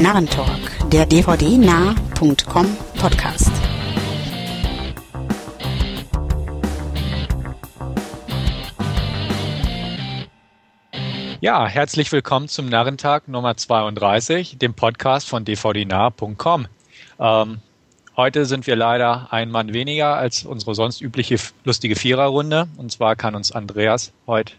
Narrentalk, der dvdnah.com Podcast. Ja, herzlich willkommen zum Narrentag Nummer 32, dem Podcast von dvdnah.com. Ähm, heute sind wir leider ein Mann weniger als unsere sonst übliche lustige Viererrunde. Und zwar kann uns Andreas heute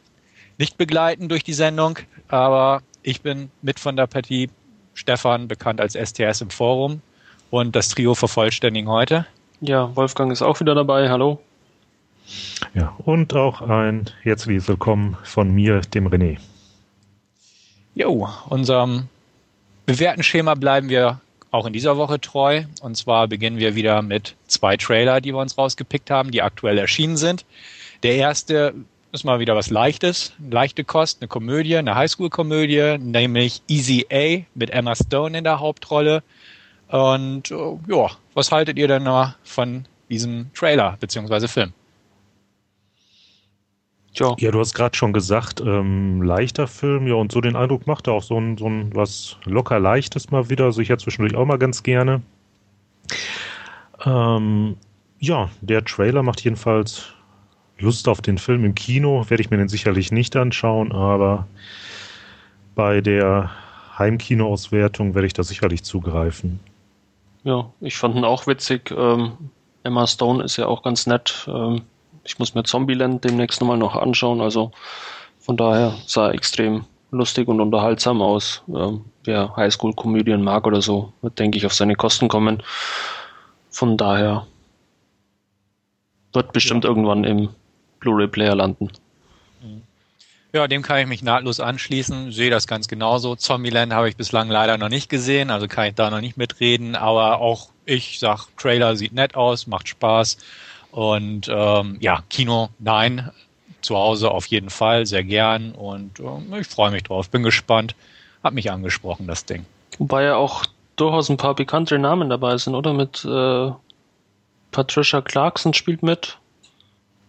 nicht begleiten durch die Sendung, aber ich bin mit von der Partie. Stefan, bekannt als STS im Forum und das Trio vervollständigen heute. Ja, Wolfgang ist auch wieder dabei. Hallo. Ja, und auch ein herzliches Willkommen von mir, dem René. Jo, unserem bewährten Schema bleiben wir auch in dieser Woche treu. Und zwar beginnen wir wieder mit zwei Trailer, die wir uns rausgepickt haben, die aktuell erschienen sind. Der erste ist mal wieder was Leichtes, leichte Kost, eine Komödie, eine Highschool-Komödie, nämlich Easy A mit Emma Stone in der Hauptrolle. Und äh, ja, was haltet ihr denn noch von diesem Trailer bzw. Film? Ja. ja, du hast gerade schon gesagt, ähm, leichter Film, ja, und so den Eindruck macht er auch so ein, so ein was locker leichtes mal wieder, also ich hätte zwischendurch auch mal ganz gerne. Ähm, ja, der Trailer macht jedenfalls Lust auf den Film im Kino werde ich mir den sicherlich nicht anschauen, aber bei der Heimkinoauswertung werde ich da sicherlich zugreifen. Ja, ich fand ihn auch witzig. Ähm, Emma Stone ist ja auch ganz nett. Ähm, ich muss mir Zombieland demnächst nochmal noch anschauen. Also von daher sah er extrem lustig und unterhaltsam aus. Ähm, wer Highschool-Komödien mag oder so, wird, denke ich, auf seine Kosten kommen. Von daher wird bestimmt ja. irgendwann im Blu-ray-Player landen. Ja, dem kann ich mich nahtlos anschließen. Sehe das ganz genauso. Zombieland habe ich bislang leider noch nicht gesehen, also kann ich da noch nicht mitreden. Aber auch ich sag, Trailer sieht nett aus, macht Spaß. Und ähm, ja, Kino, nein. Zu Hause auf jeden Fall, sehr gern. Und äh, ich freue mich drauf, bin gespannt. Hat mich angesprochen, das Ding. Wobei ja auch durchaus ein paar bekannte Namen dabei sind, oder? Mit äh, Patricia Clarkson spielt mit.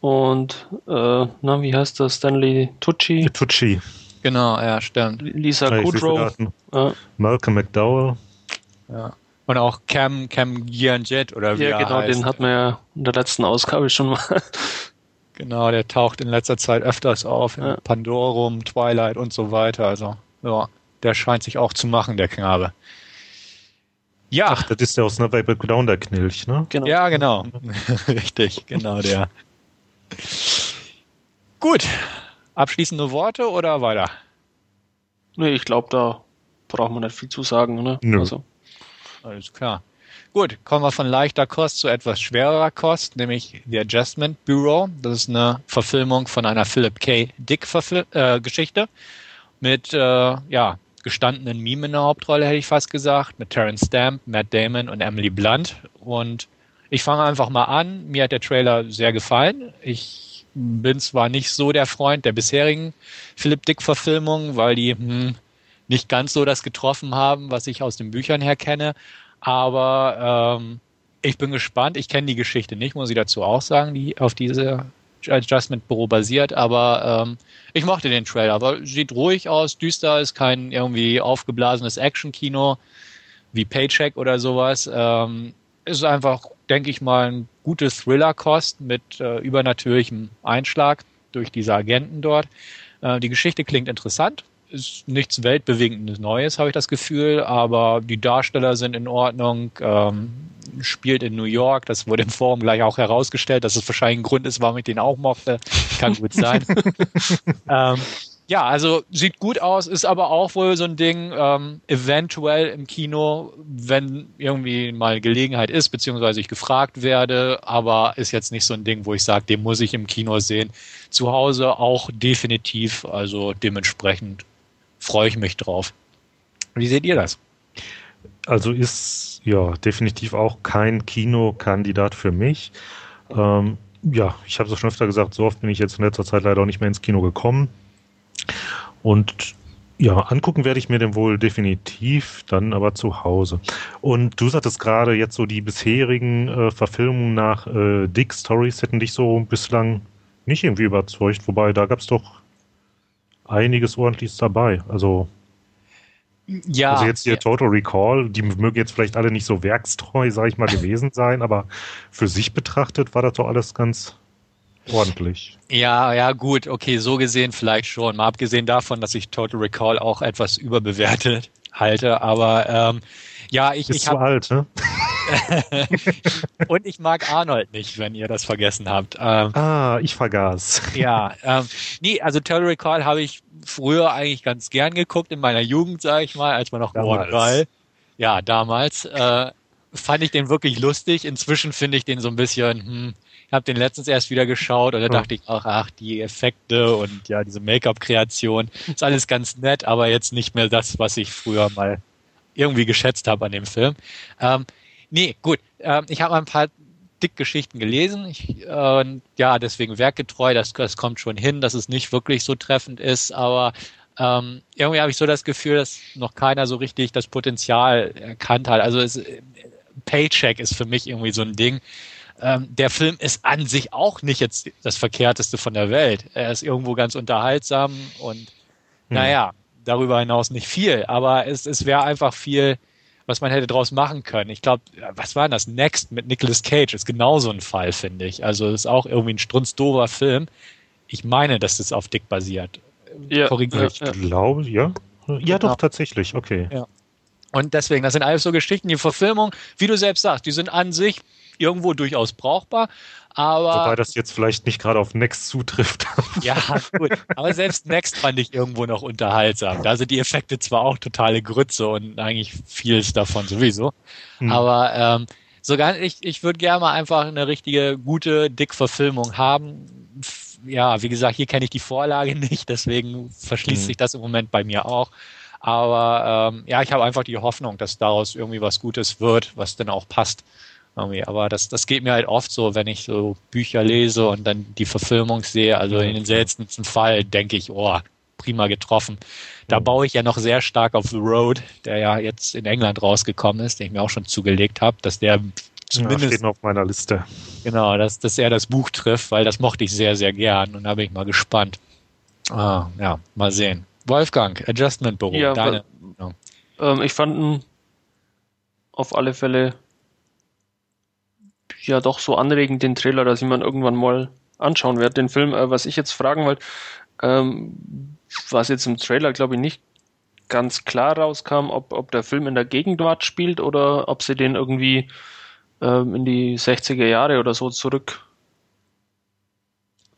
Und, äh, na, wie heißt das? Stanley Tucci? Tucci. Genau, ja, stimmt. Lisa ja, Kudrow. Ja. Malcolm McDowell. Ja. Und auch Cam, Cam Gianjet oder wie Ja, genau, heißt. den hatten wir ja in der letzten Ausgabe schon mal. Genau, der taucht in letzter Zeit öfters auf, in ja. Pandorum, Twilight und so weiter. Also, ja, der scheint sich auch zu machen, der Knabe. Ja. Ach, das ist der aus Never Back Down, der Knilch, ne? Genau. Ja, genau. Richtig, genau der. Gut. Abschließende Worte oder weiter? Nee, ich glaube, da braucht man nicht viel zu sagen. Ne? Nö. Also. Alles klar. Gut, kommen wir von leichter Kost zu etwas schwererer Kost, nämlich The Adjustment Bureau. Das ist eine Verfilmung von einer Philip K. Dick äh, Geschichte mit äh, ja, gestandenen Meme in der Hauptrolle, hätte ich fast gesagt, mit Terence Stamp, Matt Damon und Emily Blunt. Und ich fange einfach mal an. Mir hat der Trailer sehr gefallen. Ich bin zwar nicht so der Freund der bisherigen Philip Dick-Verfilmungen, weil die hm, nicht ganz so das getroffen haben, was ich aus den Büchern her kenne. Aber ähm, ich bin gespannt. Ich kenne die Geschichte nicht, muss ich dazu auch sagen, die auf diese Adjustment Büro basiert, aber ähm, ich mochte den Trailer, weil sieht ruhig aus, düster, ist kein irgendwie aufgeblasenes Action-Kino wie Paycheck oder sowas. Ähm, ist einfach denke ich mal, ein gutes Thriller-Kost mit äh, übernatürlichem Einschlag durch diese Agenten dort. Äh, die Geschichte klingt interessant, ist nichts weltbewegendes Neues, habe ich das Gefühl, aber die Darsteller sind in Ordnung, ähm, spielt in New York, das wurde im Forum gleich auch herausgestellt, dass es wahrscheinlich ein Grund ist, warum ich den auch mochte. Kann gut sein. ähm, ja, also sieht gut aus, ist aber auch wohl so ein Ding, ähm, eventuell im Kino, wenn irgendwie mal Gelegenheit ist, beziehungsweise ich gefragt werde, aber ist jetzt nicht so ein Ding, wo ich sage, den muss ich im Kino sehen. Zu Hause auch definitiv, also dementsprechend freue ich mich drauf. Wie seht ihr das? Also ist ja definitiv auch kein Kinokandidat für mich. Ähm, ja, ich habe es schon öfter gesagt, so oft bin ich jetzt in letzter Zeit leider auch nicht mehr ins Kino gekommen. Und ja, angucken werde ich mir den wohl definitiv, dann aber zu Hause. Und du sagtest gerade jetzt so die bisherigen äh, Verfilmungen nach äh, Dick Stories hätten dich so bislang nicht irgendwie überzeugt, wobei da gab es doch einiges ordentliches dabei. Also Ja. Also jetzt hier Total Recall, die mögen jetzt vielleicht alle nicht so werkstreu, sag ich mal, gewesen sein, aber für sich betrachtet war das doch alles ganz ordentlich. Ja, ja, gut, okay, so gesehen vielleicht schon. Mal abgesehen davon, dass ich Total Recall auch etwas überbewertet halte, aber ähm, ja, ich, Ist ich zu habe alt, ne? und ich mag Arnold nicht, wenn ihr das vergessen habt. Ähm, Ah, ich vergaß. ja, ähm, nee, also Total Recall habe ich früher eigentlich ganz gern geguckt in meiner Jugend, sage ich mal, als man noch Damals. Mordgeil. Ja, damals äh, fand ich den wirklich lustig. Inzwischen finde ich den so ein bisschen. Hm, habe den letztens erst wieder geschaut und da Ja. dachte ich auch, ach, die Effekte und ja, diese Make-up-Kreation ist alles ganz nett, aber jetzt nicht mehr das, was ich früher mal irgendwie geschätzt habe an dem Film. Ähm, nee, gut. Ähm, ich habe ein paar Dick-Geschichten gelesen. Ich, äh, und ja, deswegen werkgetreu, das, das kommt schon hin, dass es nicht wirklich so treffend ist, aber ähm, irgendwie habe ich so das Gefühl, dass noch keiner so richtig das Potenzial erkannt hat. Also es, Paycheck ist für mich irgendwie so ein Ding. Ähm, der Film ist an sich auch nicht jetzt das Verkehrteste von der Welt. Er ist irgendwo ganz unterhaltsam und naja, darüber hinaus nicht viel, aber es, es wäre einfach viel, was man hätte draus machen können. Ich glaube, was war denn das? Next mit Nicolas Cage ist genauso ein Fall, finde ich. Also es ist auch irgendwie ein strunzdover Film. Ich meine, dass das auf Dick basiert. Ja, Korrigiere ja, ich. Ich glaube, ja. Ja, doch, Genau. tatsächlich, okay. Ja. Und deswegen, das sind alles so Geschichten, die Verfilmung, wie du selbst sagst, die sind an sich irgendwo durchaus brauchbar, aber Wobei das jetzt vielleicht nicht gerade auf Next zutrifft. ja, gut. Aber selbst Next fand ich irgendwo noch unterhaltsam. Da sind die Effekte zwar auch totale Grütze und eigentlich vieles davon sowieso, Hm. aber ähm, sogar ich, ich würde gerne mal einfach eine richtige gute Dick-Verfilmung haben. F- Ja, wie gesagt, hier kenne ich die Vorlage nicht, deswegen verschließt Hm. sich das im Moment bei mir auch. Aber ähm, ja, ich habe einfach die Hoffnung, dass daraus irgendwie was Gutes wird, was dann auch passt. Irgendwie. Aber das, das geht mir halt oft so, wenn ich so Bücher lese und dann die Verfilmung sehe. Also in den seltensten Fall denke ich, oh, prima getroffen. Da Mhm. baue ich ja noch sehr stark auf The Road, der ja jetzt in England rausgekommen ist, den ich mir auch schon zugelegt habe, dass der Ja, zumindest steht noch auf meiner Liste. Genau, dass, dass er das Buch trifft, weil das mochte ich sehr, sehr gern und da bin ich mal gespannt. Ah, ja, mal sehen. Wolfgang, Adjustment Büro, Ja, deine. Ähm, ich fand ihn auf alle Fälle ja doch so anregend, den Trailer, dass ich mir irgendwann mal anschauen werde. Den Film, äh, was ich jetzt fragen wollte, ähm, was jetzt im Trailer, glaube ich, nicht ganz klar rauskam, ob, ob der Film in der Gegenwart spielt oder ob sie den irgendwie ähm, in die 60er Jahre oder so zurück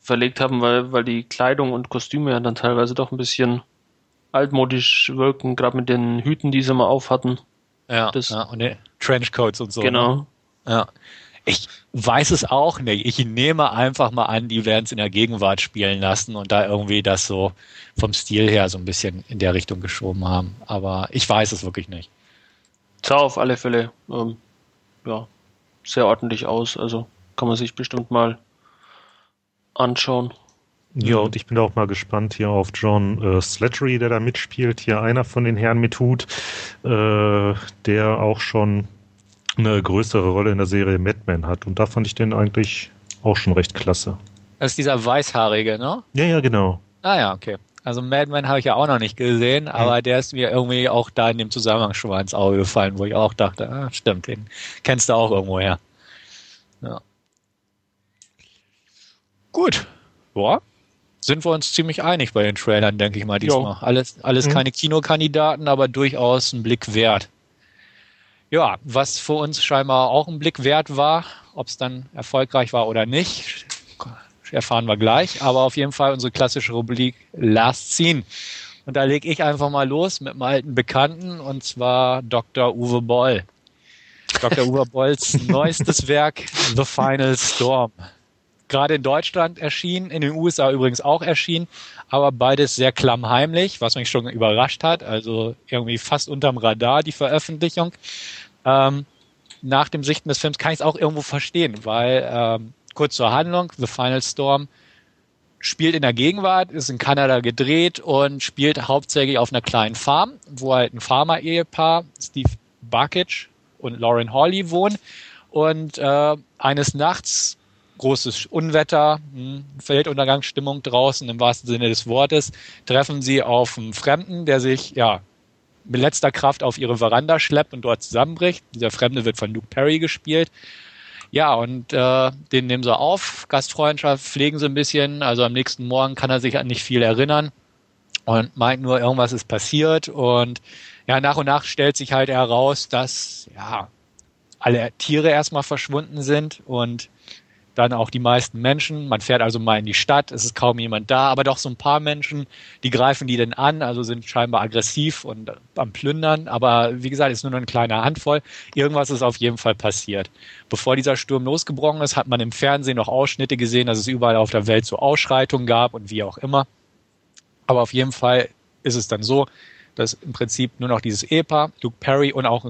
verlegt haben, weil, weil die Kleidung und Kostüme ja dann teilweise doch ein bisschen altmodisch wirken, gerade mit den Hüten, die sie mal auf hatten. Ja, das- ja, und die Trenchcoats und so. ne? genau. Ja. Ich weiß es auch nicht. Ich nehme einfach mal an, die werden es in der Gegenwart spielen lassen und da irgendwie das so vom Stil her so ein bisschen in der Richtung geschoben haben. Aber ich weiß es wirklich nicht. Sah auf alle Fälle ähm, ja, sehr ordentlich aus. Also kann man sich bestimmt mal anschauen. Ja, und ich bin auch mal gespannt hier auf John äh, Slattery, der da mitspielt. Hier einer von den Herren mit Hut, äh, der auch schon eine größere Rolle in der Serie Mad Men hat. Und da fand ich den eigentlich auch schon recht klasse. Das ist dieser Weißhaarige, ne? Ja, ja, genau. Ah ja, okay. Also Madman habe ich ja auch noch nicht gesehen, aber der ist mir irgendwie auch da in dem Zusammenhang schon mal ins Auge gefallen, wo ich auch dachte, ah, stimmt, den kennst du auch irgendwo her. Ja. Gut. Ja. Sind wir uns ziemlich einig bei den Trailern, denke ich mal, diesmal. Alles, alles Mhm. keine Kinokandidaten, aber durchaus ein Blick wert. Ja, was für uns scheinbar auch ein Blick wert war, ob es dann erfolgreich war oder nicht, erfahren wir gleich. Aber auf jeden Fall unsere klassische Rubrik Last Scene. Und da lege ich einfach mal los mit einem alten Bekannten, und zwar Dr. Uwe Boll. Dr. Uwe Bolls neuestes Werk, The Final Storm. Gerade in Deutschland erschienen, in den USA übrigens auch erschienen, aber beides sehr klammheimlich, was mich schon überrascht hat. Also irgendwie fast unterm Radar die Veröffentlichung. Ähm, nach dem Sichten des Films kann ich es auch irgendwo verstehen, weil ähm, kurz zur Handlung, The Final Storm spielt in der Gegenwart, ist in Kanada gedreht und spielt hauptsächlich auf einer kleinen Farm, wo halt ein Farmer-Ehepaar, Steve Buckich und Lauren Hawley wohnen. Und äh, eines Nachts, großes Unwetter, hm, Weltuntergangsstimmung draußen im wahrsten Sinne des Wortes, treffen sie auf einen Fremden, der sich ja mit letzter Kraft auf ihre Veranda schleppt und dort zusammenbricht. Dieser Fremde wird von Luke Perry gespielt. Ja, und äh, den nehmen sie auf, Gastfreundschaft, pflegen sie ein bisschen. Also am nächsten Morgen kann er sich an nicht viel erinnern und meint nur, irgendwas ist passiert. Und ja, nach und nach stellt sich halt heraus, dass ja alle Tiere erstmal verschwunden sind und dann auch die meisten Menschen. Man fährt also mal in die Stadt, es ist kaum jemand da, aber doch so ein paar Menschen, die greifen die denn an, also sind scheinbar aggressiv und am Plündern. Aber wie gesagt, ist nur noch eine kleine Handvoll. Irgendwas ist auf jeden Fall passiert. Bevor dieser Sturm losgebrochen ist, hat man im Fernsehen noch Ausschnitte gesehen, dass es überall auf der Welt so Ausschreitungen gab und wie auch immer. Aber auf jeden Fall ist es dann so, dass im Prinzip nur noch dieses Ehepaar, Luke Perry und auch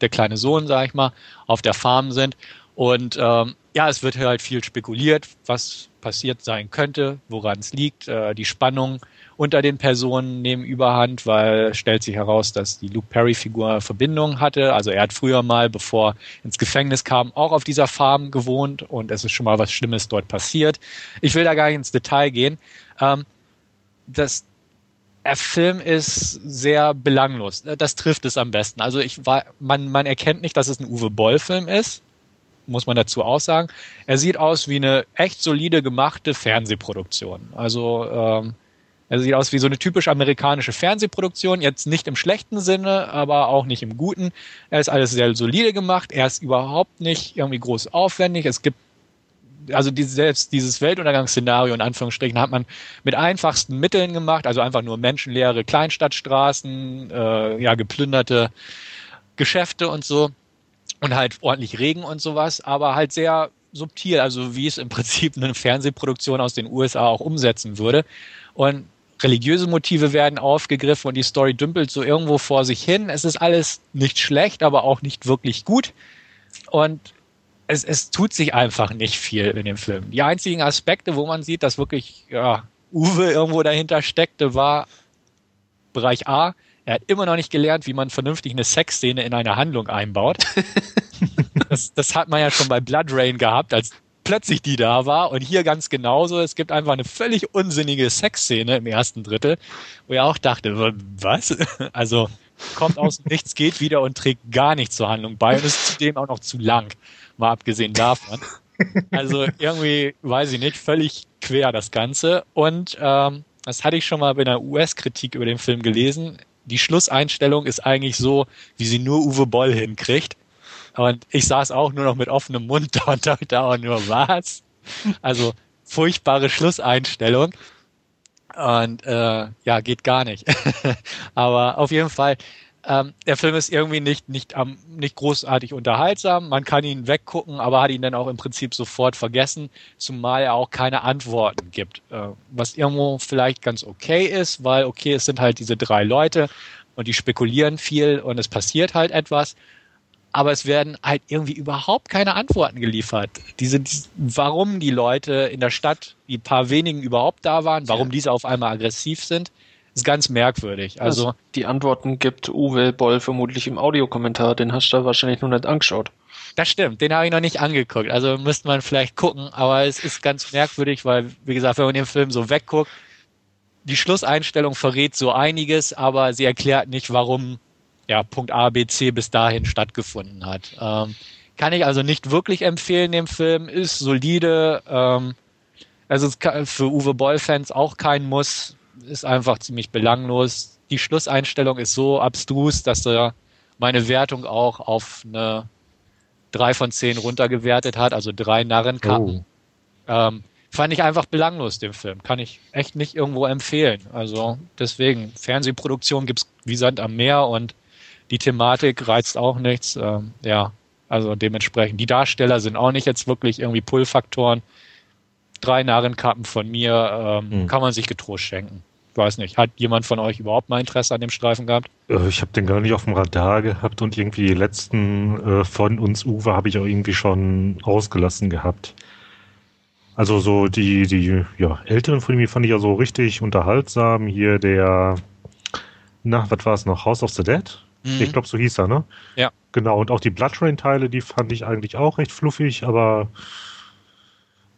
der kleine Sohn, sag ich mal, auf der Farm sind. Und ähm, ja, es wird halt viel spekuliert, was passiert sein könnte, woran es liegt. Äh, die Spannung unter den Personen nehmen überhand, weil stellt sich heraus, dass die Luke Perry-Figur Verbindung hatte. Also er hat früher mal, bevor ins Gefängnis kam, auch auf dieser Farm gewohnt und es ist schon mal was Schlimmes dort passiert. Ich will da gar nicht ins Detail gehen. Ähm, das, der Film ist sehr belanglos. Das trifft es am besten. Also ich war, man, man erkennt nicht, dass es ein Uwe Boll-Film ist muss man dazu auch sagen. Er sieht aus wie eine echt solide gemachte Fernsehproduktion. Also ähm, er sieht aus wie so eine typisch amerikanische Fernsehproduktion, jetzt nicht im schlechten Sinne, aber auch nicht im guten. Er ist alles sehr solide gemacht, er ist überhaupt nicht irgendwie groß aufwendig. Es gibt also die, selbst dieses Weltuntergangsszenario in Anführungsstrichen hat man mit einfachsten Mitteln gemacht, also einfach nur menschenleere Kleinstadtstraßen, äh, ja geplünderte Geschäfte und so und halt ordentlich Regen und sowas, aber halt sehr subtil, also wie es im Prinzip eine Fernsehproduktion aus den USA auch umsetzen würde. Und religiöse Motive werden aufgegriffen und die Story dümpelt so irgendwo vor sich hin. Es ist alles nicht schlecht, aber auch nicht wirklich gut. Und es, es tut sich einfach nicht viel in dem Film. Die einzigen Aspekte, wo man sieht, dass wirklich ja, Uwe irgendwo dahinter steckte, war Bereich A, er hat immer noch nicht gelernt, wie man vernünftig eine Sexszene in eine Handlung einbaut. das, das hat man ja schon bei Blood Rain gehabt, als plötzlich die da war. Und hier ganz genauso. Es gibt einfach eine völlig unsinnige Sexszene im ersten Drittel, wo ich auch dachte, was? Also kommt aus nichts, geht wieder und trägt gar nichts zur Handlung bei und ist zudem auch noch zu lang, mal abgesehen davon. Also irgendwie, weiß ich nicht, völlig quer das Ganze. Und ähm, das hatte ich schon mal bei einer US-Kritik über den Film gelesen die Schlusseinstellung ist eigentlich so, wie sie nur Uwe Boll hinkriegt. Und ich saß auch nur noch mit offenem Mund da und dachte auch nur, was? Also furchtbare Schlusseinstellung. Und äh, ja, geht gar nicht. Aber auf jeden Fall, ähm, der Film ist irgendwie nicht, nicht, ähm, nicht großartig unterhaltsam. Man kann ihn weggucken, aber hat ihn dann auch im Prinzip sofort vergessen, zumal er auch keine Antworten gibt. Äh, was irgendwo vielleicht ganz okay ist, weil okay, es sind halt diese drei Leute und die spekulieren viel und es passiert halt etwas. Aber es werden halt irgendwie überhaupt keine Antworten geliefert. Diese, die, warum die Leute in der Stadt, die paar wenigen überhaupt da waren, warum diese auf einmal aggressiv sind, ist ganz merkwürdig. Also, also die Antworten gibt Uwe Boll vermutlich im Audiokommentar, den hast du da wahrscheinlich noch nicht angeschaut. Das stimmt, den habe ich noch nicht angeguckt. Also müsste man vielleicht gucken, aber es ist ganz merkwürdig, weil, wie gesagt, wenn man den Film so wegguckt, die Schlusseinstellung verrät so einiges, aber sie erklärt nicht, warum ja, Punkt A, B, C bis dahin stattgefunden hat. Ähm, kann ich also nicht wirklich empfehlen, dem Film. Ist solide. Ähm, also für Uwe Boll-Fans auch kein Muss ist einfach ziemlich belanglos. Die Schlusseinstellung ist so abstrus, dass er meine Wertung auch auf eine 3 von 10 runtergewertet hat, also drei Narrenkappen. Oh. Ähm, fand ich einfach belanglos, den Film. Kann ich echt nicht irgendwo empfehlen. Also deswegen, Fernsehproduktion gibt's wie Sand am Meer und die Thematik reizt auch nichts. Ähm, ja, also dementsprechend. Die Darsteller sind auch nicht jetzt wirklich irgendwie Pull-Faktoren. Drei Narrenkappen von mir ähm, hm. kann man sich getrost schenken weiß nicht, hat jemand von euch überhaupt mal Interesse an dem Streifen gehabt? Äh, ich habe den gar nicht auf dem Radar gehabt und irgendwie die letzten äh, von uns Uwe habe ich auch irgendwie schon ausgelassen gehabt. Also so die, die ja, älteren von mir fand ich ja so richtig unterhaltsam. Hier der, na, was war es noch? House of the Dead? Mhm. Ich glaube, so hieß er, ne? Ja. Genau, und auch die Blood Rain-Teile, die fand ich eigentlich auch recht fluffig, aber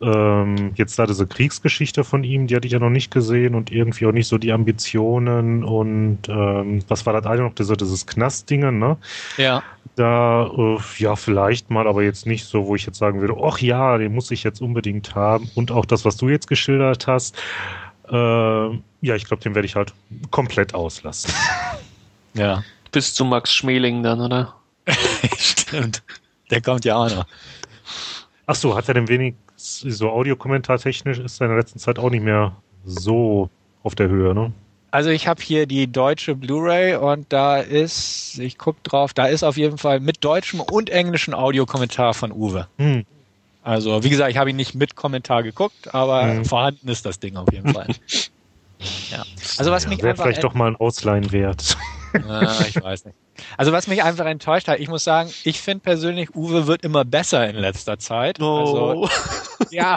ähm, jetzt da diese Kriegsgeschichte von ihm, die hatte ich ja noch nicht gesehen und irgendwie auch nicht so die Ambitionen und ähm, was war das eine noch, diese, dieses Knastdingen, ne? Ja. Da, äh, ja, vielleicht mal, aber jetzt nicht so, wo ich jetzt sagen würde, ach ja, den muss ich jetzt unbedingt haben. Und auch das, was du jetzt geschildert hast, äh, ja, ich glaube, den werde ich halt komplett auslassen. Ja. Bis zu Max Schmeling dann, oder? Stimmt. Der kommt ja auch noch. Ach so, hat er denn wenig so audiokommentartechnisch ist er in der letzten Zeit auch nicht mehr so auf der Höhe, ne? Also ich habe hier die deutsche Blu-ray und da ist, ich guck drauf, da ist auf jeden Fall mit deutschem und englischem Audiokommentar von Uwe. Hm. Also wie gesagt, ich habe ihn nicht mit Kommentar geguckt, aber Hm. vorhanden ist das Ding auf jeden Fall. ja. Also was ja, mich wäre einfach vielleicht doch mal ein Ausleihen wert. Ah, ich weiß nicht. Also was mich einfach enttäuscht hat, ich muss sagen, ich finde persönlich, Uwe wird immer besser in letzter Zeit. Also, ja.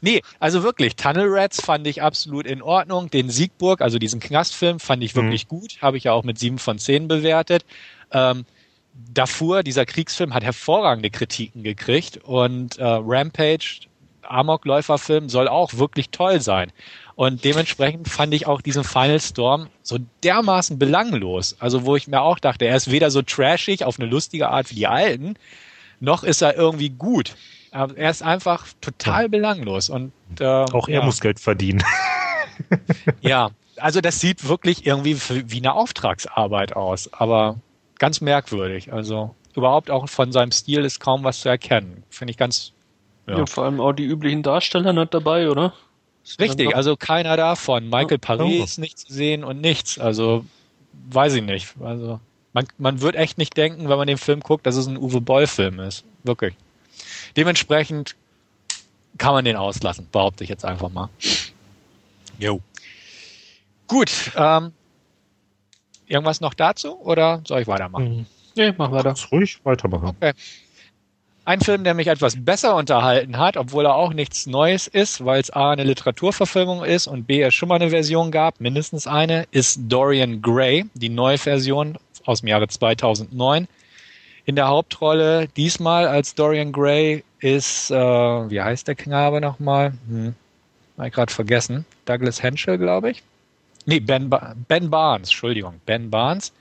Nee, also wirklich, Tunnel Rats fand ich absolut in Ordnung. Den Siegburg, also diesen Knastfilm, fand ich wirklich gut. Habe ich ja auch mit sieben von zehn bewertet. Ähm, Darfur, dieser Kriegsfilm, hat hervorragende Kritiken gekriegt. Und äh, Rampage, Amokläuferfilm, soll auch wirklich toll sein. Und dementsprechend fand ich auch diesen Final Storm so dermaßen belanglos. Also wo ich mir auch dachte, er ist weder so trashig auf eine lustige Art wie die alten, noch ist er irgendwie gut. Aber Er ist einfach total belanglos. Und äh, Auch er ja. muss Geld verdienen. Ja, also das sieht wirklich irgendwie wie eine Auftragsarbeit aus, aber ganz merkwürdig. Also überhaupt auch von seinem Stil ist kaum was zu erkennen. Finde ich ganz Ja. Ja. vor allem auch die üblichen Darsteller nicht dabei, oder? Richtig. Also keiner davon. Michael. Paré ist nicht zu sehen und nichts. Also weiß ich nicht. Also man, man wird echt nicht denken, wenn man den Film guckt, dass es ein Uwe Boll-Film ist. Wirklich. Dementsprechend kann man den auslassen, behaupte ich jetzt einfach mal. Jo. Gut. Ähm, irgendwas noch dazu oder soll ich weitermachen? Nee, mach weiter. Kannst ruhig weitermachen. Ein Film, der mich etwas besser unterhalten hat, obwohl er auch nichts Neues ist, weil es A eine Literaturverfilmung ist und B es schon mal eine Version gab, mindestens eine, ist Dorian Gray, die neue Version aus dem Jahre 2009. In der Hauptrolle diesmal als Dorian Gray ist, äh, wie heißt der Knabe nochmal? Hm, hab ich gerade vergessen. Douglas Henschel, glaube ich. Nee, Ben, ba ben Barnes, Entschuldigung, Ben Barnes.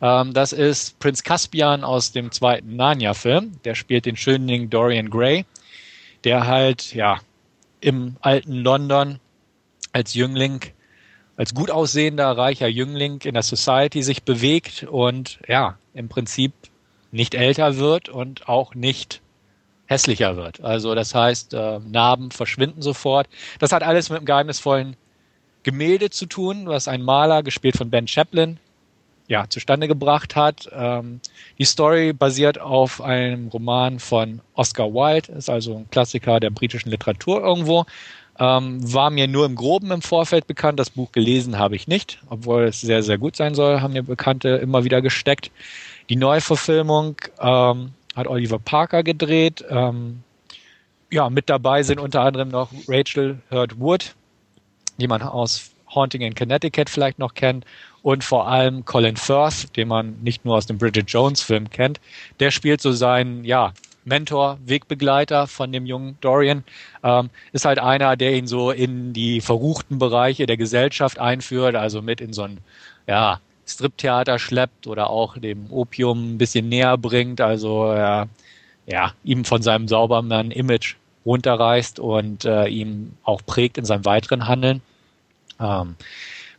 Ähm, das ist Prinz Caspian aus dem zweiten Narnia-Film. Der spielt den Schönling Dorian Gray, der halt, ja, im alten London als Jüngling, als gut aussehender, reicher Jüngling in der Society sich bewegt und, ja, im Prinzip nicht älter wird und auch nicht hässlicher wird. Also das heißt, äh, Narben verschwinden sofort. Das hat alles mit einem geheimnisvollen Gemälde zu tun, was ein Maler, gespielt von Ben Chaplin, ja, zustande gebracht hat. Ähm, die Story basiert auf einem Roman von Oscar Wilde, ist also ein Klassiker der britischen Literatur irgendwo. Ähm, war mir nur im Groben im Vorfeld bekannt. Das Buch gelesen habe ich nicht, obwohl es sehr, sehr gut sein soll, haben mir Bekannte immer wieder gesteckt. Die Neuverfilmung ähm, hat Oliver Parker gedreht. Ähm, ja, mit dabei sind unter anderem noch Rachel Hurd Wood, die man aus Haunting in Connecticut vielleicht noch kennt, und vor allem Colin Firth, den man nicht nur aus dem Bridget Jones Film kennt. Der spielt so seinen, ja, Mentor, Wegbegleiter von dem jungen Dorian, ähm, ist halt einer, der ihn so in die verruchten Bereiche der Gesellschaft einführt, also mit in so ein, ja, Striptheater schleppt oder auch dem Opium ein bisschen näher bringt, also äh, ja, ihm von seinem Saubermann-Image runterreißt und äh, ihm auch prägt in seinem weiteren Handeln. Ähm,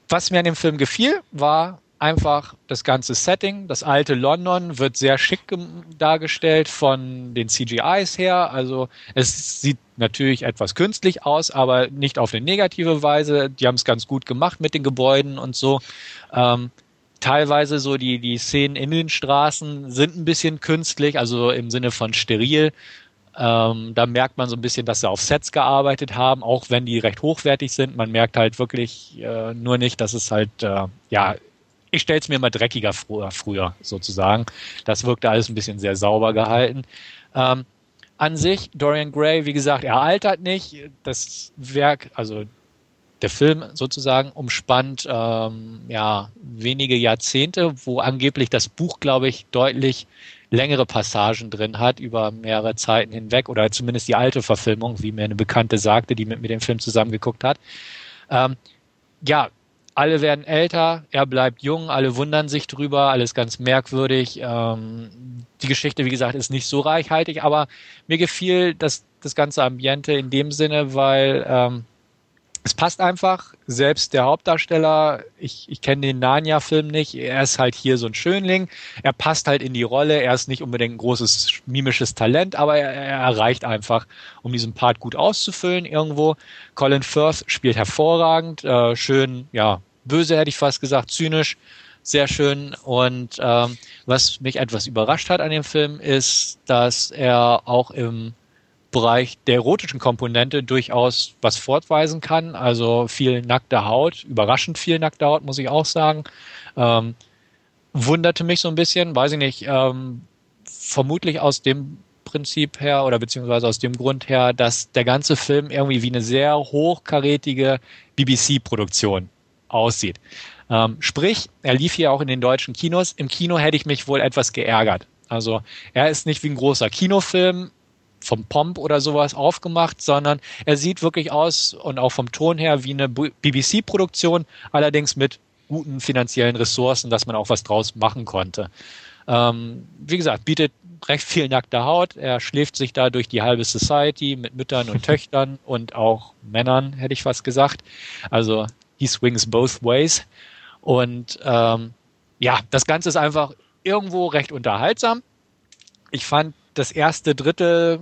was mir an dem Film gefiel, war einfach das ganze Setting. Das alte London wird sehr schick dargestellt von den CGIs her. Also es sieht natürlich etwas künstlich aus, aber nicht auf eine negative Weise. Die haben es ganz gut gemacht mit den Gebäuden und so. Ähm, teilweise so die, die Szenen in den Straßen sind ein bisschen künstlich, also im Sinne von steril. Ähm, da merkt man so ein bisschen, dass sie auf Sets gearbeitet haben, auch wenn die recht hochwertig sind. Man merkt halt wirklich äh, nur nicht, dass es halt, äh, ja, ich stelle es mir mal dreckiger früher, früher sozusagen. Das wirkte alles ein bisschen sehr sauber gehalten. Ähm, an sich, Dorian Gray, wie gesagt, er altert nicht. Das Werk, also der Film sozusagen umspannt ähm, ja wenige Jahrzehnte, wo angeblich das Buch, glaube ich, deutlich längere Passagen drin hat über mehrere Zeiten hinweg oder zumindest die alte Verfilmung, wie mir eine Bekannte sagte, die mit mir den Film zusammengeguckt hat. Ähm, ja, alle werden älter, er bleibt jung, alle wundern sich drüber, alles ganz merkwürdig. Ähm, die Geschichte, wie gesagt, ist nicht so reichhaltig, aber mir gefiel das, das ganze Ambiente in dem Sinne, weil ähm, es passt einfach. Selbst der Hauptdarsteller, ich, ich kenne den Narnia-Film nicht, er ist halt hier so ein Schönling. Er passt halt in die Rolle. Er ist nicht unbedingt ein großes mimisches Talent, aber er, er reicht einfach, um diesen Part gut auszufüllen irgendwo. Colin Firth spielt hervorragend, äh, schön, ja, böse hätte ich fast gesagt, zynisch, sehr schön. Und ähm, was mich etwas überrascht hat an dem Film ist, dass er auch im Bereich der erotischen Komponente durchaus was fortweisen kann. Also viel nackte Haut, überraschend viel nackte Haut, muss ich auch sagen. Ähm, wunderte mich so ein bisschen, weiß ich nicht, ähm, vermutlich aus dem Prinzip her oder beziehungsweise aus dem Grund her, dass der ganze Film irgendwie wie eine sehr hochkarätige BBC-Produktion aussieht. Ähm, sprich, er lief hier auch in den deutschen Kinos. Im Kino hätte ich mich wohl etwas geärgert. Also er ist nicht wie ein großer Kinofilm vom Pomp oder sowas aufgemacht, sondern er sieht wirklich aus und auch vom Ton her wie eine BBC-Produktion, allerdings mit guten finanziellen Ressourcen, dass man auch was draus machen konnte. Ähm, wie gesagt, bietet recht viel nackte Haut. Er schläft sich da durch die halbe Society mit Müttern und Töchtern und auch Männern, hätte ich fast gesagt. Also he swings both ways. Und ähm, ja, das Ganze ist einfach irgendwo recht unterhaltsam. Ich fand das erste Drittel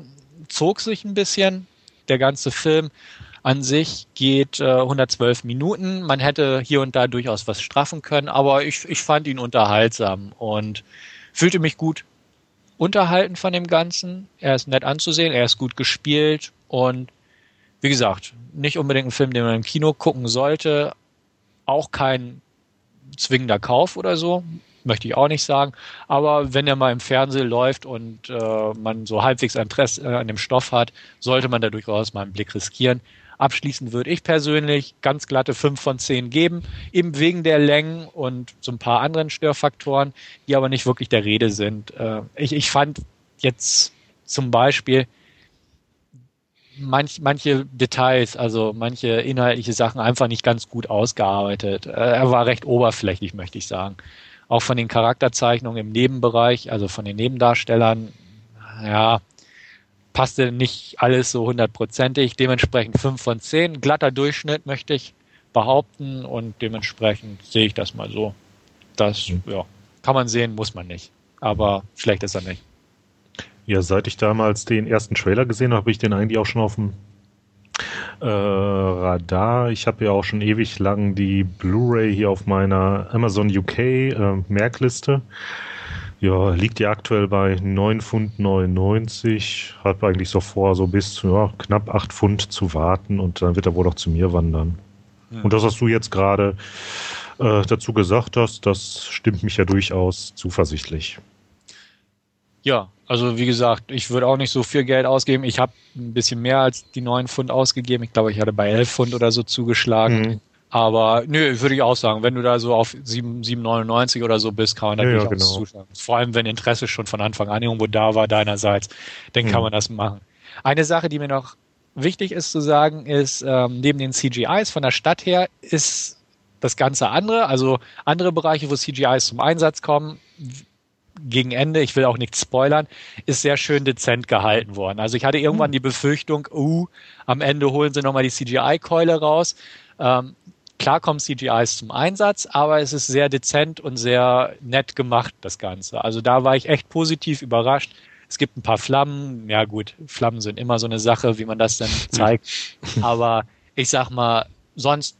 zog sich ein bisschen. Der ganze Film an sich geht äh, 112 Minuten. Man hätte hier und da durchaus was straffen können, aber ich, ich fand ihn unterhaltsam und fühlte mich gut unterhalten von dem Ganzen. Er ist nett anzusehen, er ist gut gespielt und wie gesagt, nicht unbedingt ein Film, den man im Kino gucken sollte. Auch kein zwingender Kauf oder so möchte ich auch nicht sagen. Aber wenn er mal im Fernsehen läuft und äh, man so halbwegs Interesse äh, an dem Stoff hat, sollte man da durchaus mal einen Blick riskieren. Abschließend würde ich persönlich ganz glatte 5 von 10 geben, eben wegen der Längen und so ein paar anderen Störfaktoren, die aber nicht wirklich der Rede sind. Äh, ich, ich fand jetzt zum Beispiel manch, manche Details, also manche inhaltliche Sachen einfach nicht ganz gut ausgearbeitet. Äh, er war recht oberflächlich, möchte ich sagen auch von den Charakterzeichnungen im Nebenbereich, also von den Nebendarstellern, ja, passte nicht alles so hundertprozentig. Dementsprechend fünf von zehn Glatter Durchschnitt möchte ich behaupten und dementsprechend sehe ich das mal so. Das, mhm. ja, kann man sehen, muss man nicht. Aber schlecht ist er nicht. Ja, seit ich damals den ersten Trailer gesehen habe, habe ich den eigentlich auch schon auf dem äh, Radar. Ich habe ja auch schon ewig lang die Blu-ray hier auf meiner Amazon UK äh, Merkliste. Ja, liegt ja aktuell bei 9,99 Pfund. Hat eigentlich so vor, so bis ja, knapp 8 Pfund zu warten und dann wird er wohl auch zu mir wandern. Ja. Und das, was du jetzt gerade äh, dazu gesagt hast, das stimmt mich ja durchaus zuversichtlich. Ja, also wie gesagt, ich würde auch nicht so viel Geld ausgeben. Ich habe ein bisschen mehr als die 9 Pfund ausgegeben. Ich glaube, ich hatte bei 11 Pfund oder so zugeschlagen. Mhm. Aber nö, würde ich auch sagen, wenn du da so auf 7,99 oder so bist, kann man da ja, durchaus genau. zuschlagen. Vor allem, wenn Interesse schon von Anfang an irgendwo da war deinerseits, dann mhm. kann man das machen. Eine Sache, die mir noch wichtig ist zu sagen, ist, ähm, neben den CGIs von der Stadt her ist das Ganze andere, also andere Bereiche, wo CGIs zum Einsatz kommen, gegen Ende, ich will auch nichts spoilern, ist sehr schön dezent gehalten worden. Also ich hatte irgendwann hm. die Befürchtung, uh, am Ende holen sie nochmal die CGI-Keule raus. Ähm, klar kommen CGIs zum Einsatz, aber es ist sehr dezent und sehr nett gemacht, das Ganze. Also da war ich echt positiv überrascht. Es gibt ein paar Flammen. Ja gut, Flammen sind immer so eine Sache, wie man das dann zeigt. aber ich sag mal, sonst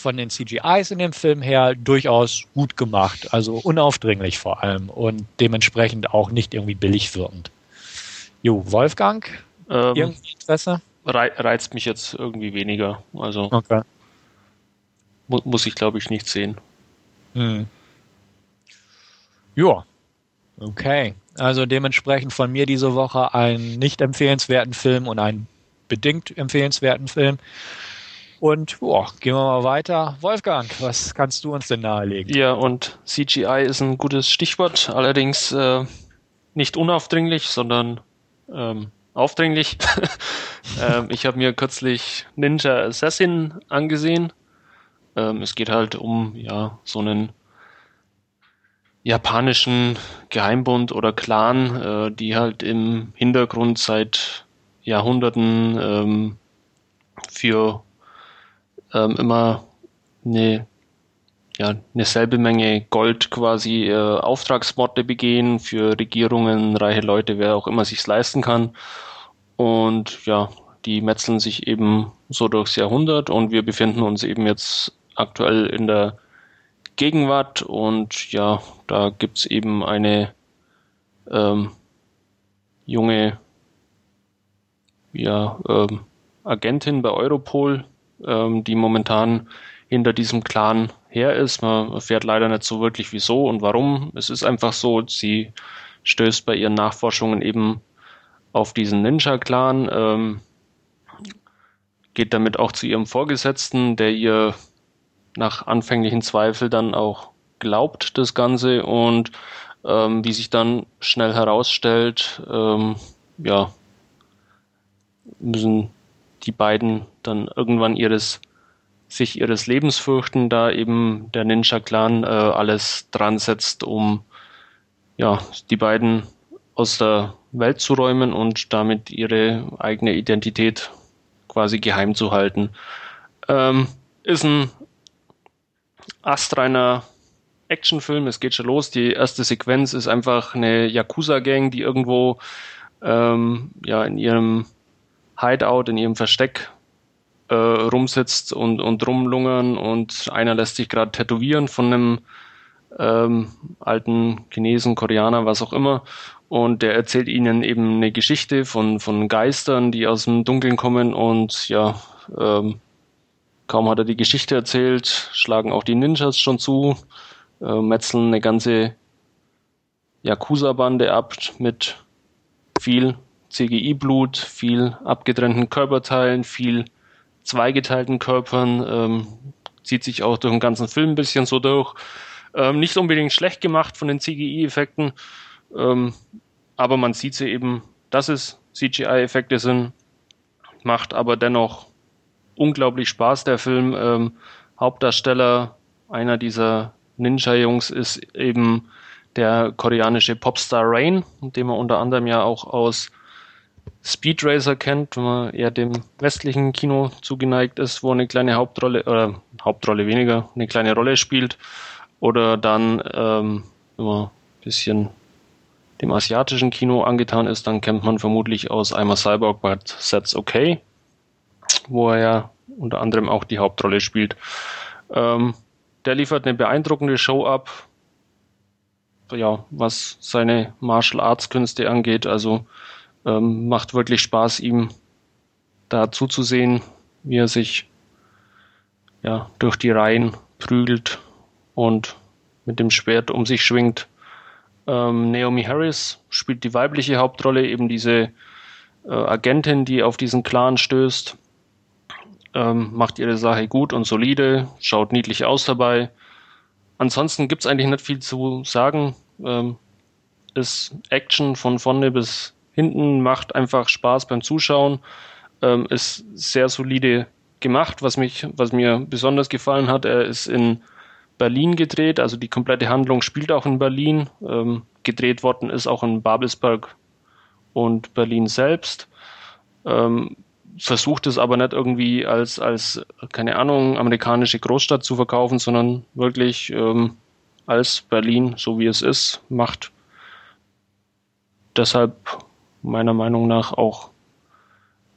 von den CGIs in dem Film her durchaus gut gemacht, also unaufdringlich vor allem und dementsprechend auch nicht irgendwie billig wirkend. Jo, Wolfgang, ähm, irgendwie Interesse? Reizt mich jetzt irgendwie weniger, also okay. mu muss ich glaube ich nicht sehen. Hm. Ja, okay. Also dementsprechend von mir diese Woche einen nicht empfehlenswerten Film und einen bedingt empfehlenswerten Film. Und boah, gehen wir mal weiter. Wolfgang, was kannst du uns denn nahelegen? Ja, und CGI ist ein gutes Stichwort. Allerdings äh, nicht unaufdringlich, sondern ähm, aufdringlich. ähm, ich habe mir kürzlich Ninja Assassin angesehen. Ähm, es geht halt um ja so einen japanischen Geheimbund oder Clan, äh, die halt im Hintergrund seit Jahrhunderten ähm, für ähm, immer eine ja, eine selbe Menge Gold quasi äh, Auftragsmorde begehen für Regierungen, reiche Leute, wer auch immer sich's leisten kann. Und ja, die metzeln sich eben so durchs Jahrhundert und wir befinden uns eben jetzt aktuell in der Gegenwart und ja, da gibt's eben eine ähm, junge ja, ähm, Agentin bei Europol, ähm, die momentan hinter diesem Clan her ist. Man erfährt leider nicht so wirklich wieso und warum. Es ist einfach so, sie stößt bei ihren Nachforschungen eben auf diesen Ninja-Clan, ähm, geht damit auch zu ihrem Vorgesetzten, der ihr nach anfänglichen Zweifel dann auch glaubt, das Ganze und ähm, wie sich dann schnell herausstellt, ähm, ja, müssen die beiden dann irgendwann ihres sich ihres Lebens fürchten, da eben der Ninja-Clan äh, alles dran setzt, um ja, die beiden aus der Welt zu räumen und damit ihre eigene Identität quasi geheim zu halten. Ähm, ist ein astreiner Actionfilm, es geht schon los. Die erste Sequenz ist einfach eine Yakuza-Gang, die irgendwo ähm, ja in ihrem Hideout, in ihrem Versteck äh, rumsitzt und, und rumlungern und einer lässt sich gerade tätowieren von einem ähm, alten Chinesen, Koreaner, was auch immer. Und der erzählt ihnen eben eine Geschichte von, von Geistern, die aus dem Dunkeln kommen und ja, ähm, kaum hat er die Geschichte erzählt, schlagen auch die Ninjas schon zu, äh, metzeln eine ganze Yakuza-Bande ab mit viel CGI-Blut, viel abgetrennten Körperteilen, viel zweigeteilten Körpern, ähm, zieht sich auch durch den ganzen Film ein bisschen so durch. Ähm, nicht unbedingt schlecht gemacht von den CGI-Effekten, ähm, aber man sieht sie eben, dass es CGI-Effekte sind, macht aber dennoch unglaublich Spaß, der Film. Ähm, Hauptdarsteller, einer dieser Ninja-Jungs ist eben der koreanische Popstar Rain, den man unter anderem ja auch aus Speed Racer kennt, wenn man eher dem westlichen Kino zugeneigt ist, wo eine kleine Hauptrolle, oder Hauptrolle weniger, eine kleine Rolle spielt. Oder dann, ähm, wenn man ein bisschen dem asiatischen Kino angetan ist, dann kennt man vermutlich aus I'm a Cyborg, but that's okay, wo er ja unter anderem auch die Hauptrolle spielt. Ähm, der liefert eine beeindruckende Show ab, ja, was seine Martial Arts Künste angeht. Also ähm, macht wirklich Spaß, ihm da zuzusehen, wie er sich ja, durch die Reihen prügelt und mit dem Schwert um sich schwingt. Ähm, Naomi Harris spielt die weibliche Hauptrolle, eben diese äh, Agentin, die auf diesen Clan stößt. Ähm, macht ihre Sache gut und solide, schaut niedlich aus dabei. Ansonsten gibt's eigentlich nicht viel zu sagen. Ähm, ist Action von vorne bis hinten, macht einfach Spaß beim Zuschauen, ähm, ist sehr solide gemacht, was mich, was mir besonders gefallen hat. Er ist in Berlin gedreht, also die komplette Handlung spielt auch in Berlin. Ähm, gedreht worden ist auch in Babelsberg und Berlin selbst. Ähm, versucht es aber nicht irgendwie als, als, keine Ahnung, amerikanische Großstadt zu verkaufen, sondern wirklich ähm, als Berlin, so wie es ist, macht deshalb meiner Meinung nach auch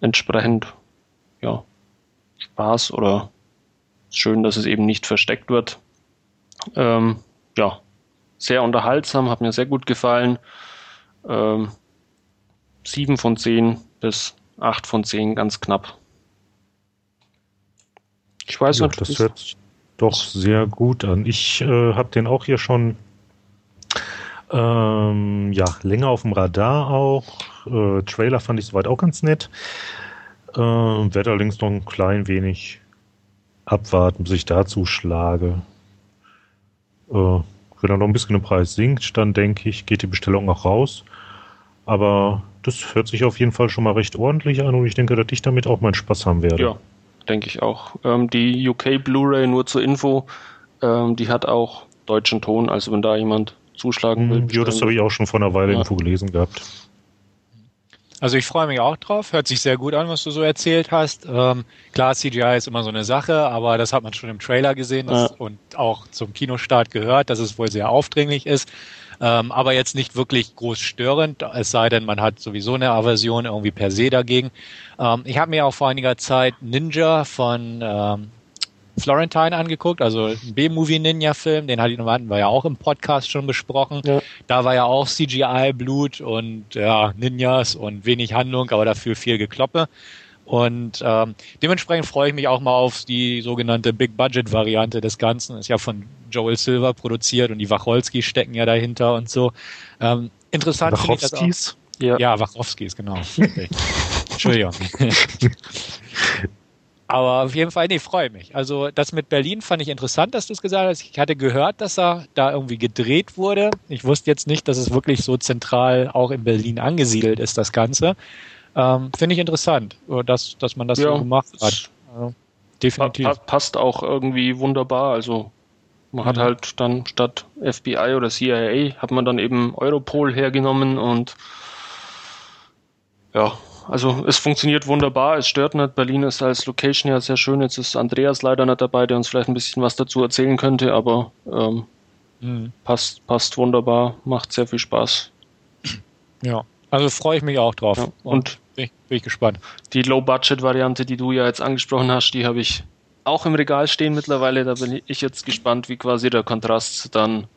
entsprechend ja, Spaß oder schön, dass es eben nicht versteckt wird. Ähm, ja, sehr unterhaltsam, hat mir sehr gut gefallen. Ähm, 7 von 10 bis 8 von 10, ganz knapp. Ich weiß ja, nicht. Das hört sich doch sehr gut an. Ich äh, habe den auch hier schon ähm, ja, länger auf dem Radar auch. Äh, Trailer fand ich soweit auch ganz nett. Äh, werde allerdings noch ein klein wenig abwarten, bis ich dazu schlage. Äh, wenn er noch ein bisschen im Preis sinkt, dann denke ich, geht die Bestellung auch raus. Aber das hört sich auf jeden Fall schon mal recht ordentlich an und ich denke, dass ich damit auch meinen Spaß haben werde. Ja, denke ich auch. Ähm, die UK Blu-ray nur zur Info, ähm, die hat auch deutschen Ton, also wenn da jemand zuschlagen will. Hm, ja, das habe ich auch schon vor einer Weile ja. irgendwo gelesen gehabt. Also ich freue mich auch drauf. Hört sich sehr gut an, was du so erzählt hast. Ähm, klar, CGI ist immer so eine Sache, aber das hat man schon im Trailer gesehen ja. und auch zum Kinostart gehört, dass es wohl sehr aufdringlich ist. Ähm, aber jetzt nicht wirklich groß störend, es sei denn, man hat sowieso eine Aversion irgendwie per se dagegen. Ähm, ich habe mir auch vor einiger Zeit Ninja von ähm, Florentine angeguckt, also ein B-Movie-Ninja-Film, den hatten wir ja auch im Podcast schon besprochen. Ja. Da war ja auch CGI, Blut und ja, Ninjas und wenig Handlung, aber dafür viel Gekloppe. Und ähm, dementsprechend freue ich mich auch mal auf die sogenannte Big-Budget-Variante des Ganzen. Ist ja von Joel Silver produziert und die Wacholski stecken ja dahinter und so. Ähm, interessant finde ich das auch. Ja, ja Wachowskis, genau. Entschuldigung. Aber auf jeden Fall, nee, freue mich. Also das mit Berlin fand ich interessant, dass du es gesagt hast. Ich hatte gehört, dass er da irgendwie gedreht wurde. Ich wusste jetzt nicht, dass es wirklich so zentral auch in Berlin angesiedelt ist, das Ganze. Ähm, Finde ich interessant, dass, dass man das ja, so gemacht hat. Also, definitiv. Pa passt auch irgendwie wunderbar. Also man mhm. hat halt dann statt FBI oder CIA hat man dann eben Europol hergenommen und ja, also es funktioniert wunderbar, es stört nicht. Berlin ist als Location ja sehr schön. Jetzt ist Andreas leider nicht dabei, der uns vielleicht ein bisschen was dazu erzählen könnte, aber ähm, mhm. passt, passt wunderbar, macht sehr viel Spaß. Ja, also freue ich mich auch drauf. Ja, und bin ich, bin ich gespannt. Die Low-Budget-Variante, die du ja jetzt angesprochen hast, die habe ich auch im Regal stehen mittlerweile. Da bin ich jetzt gespannt, wie quasi der Kontrast dann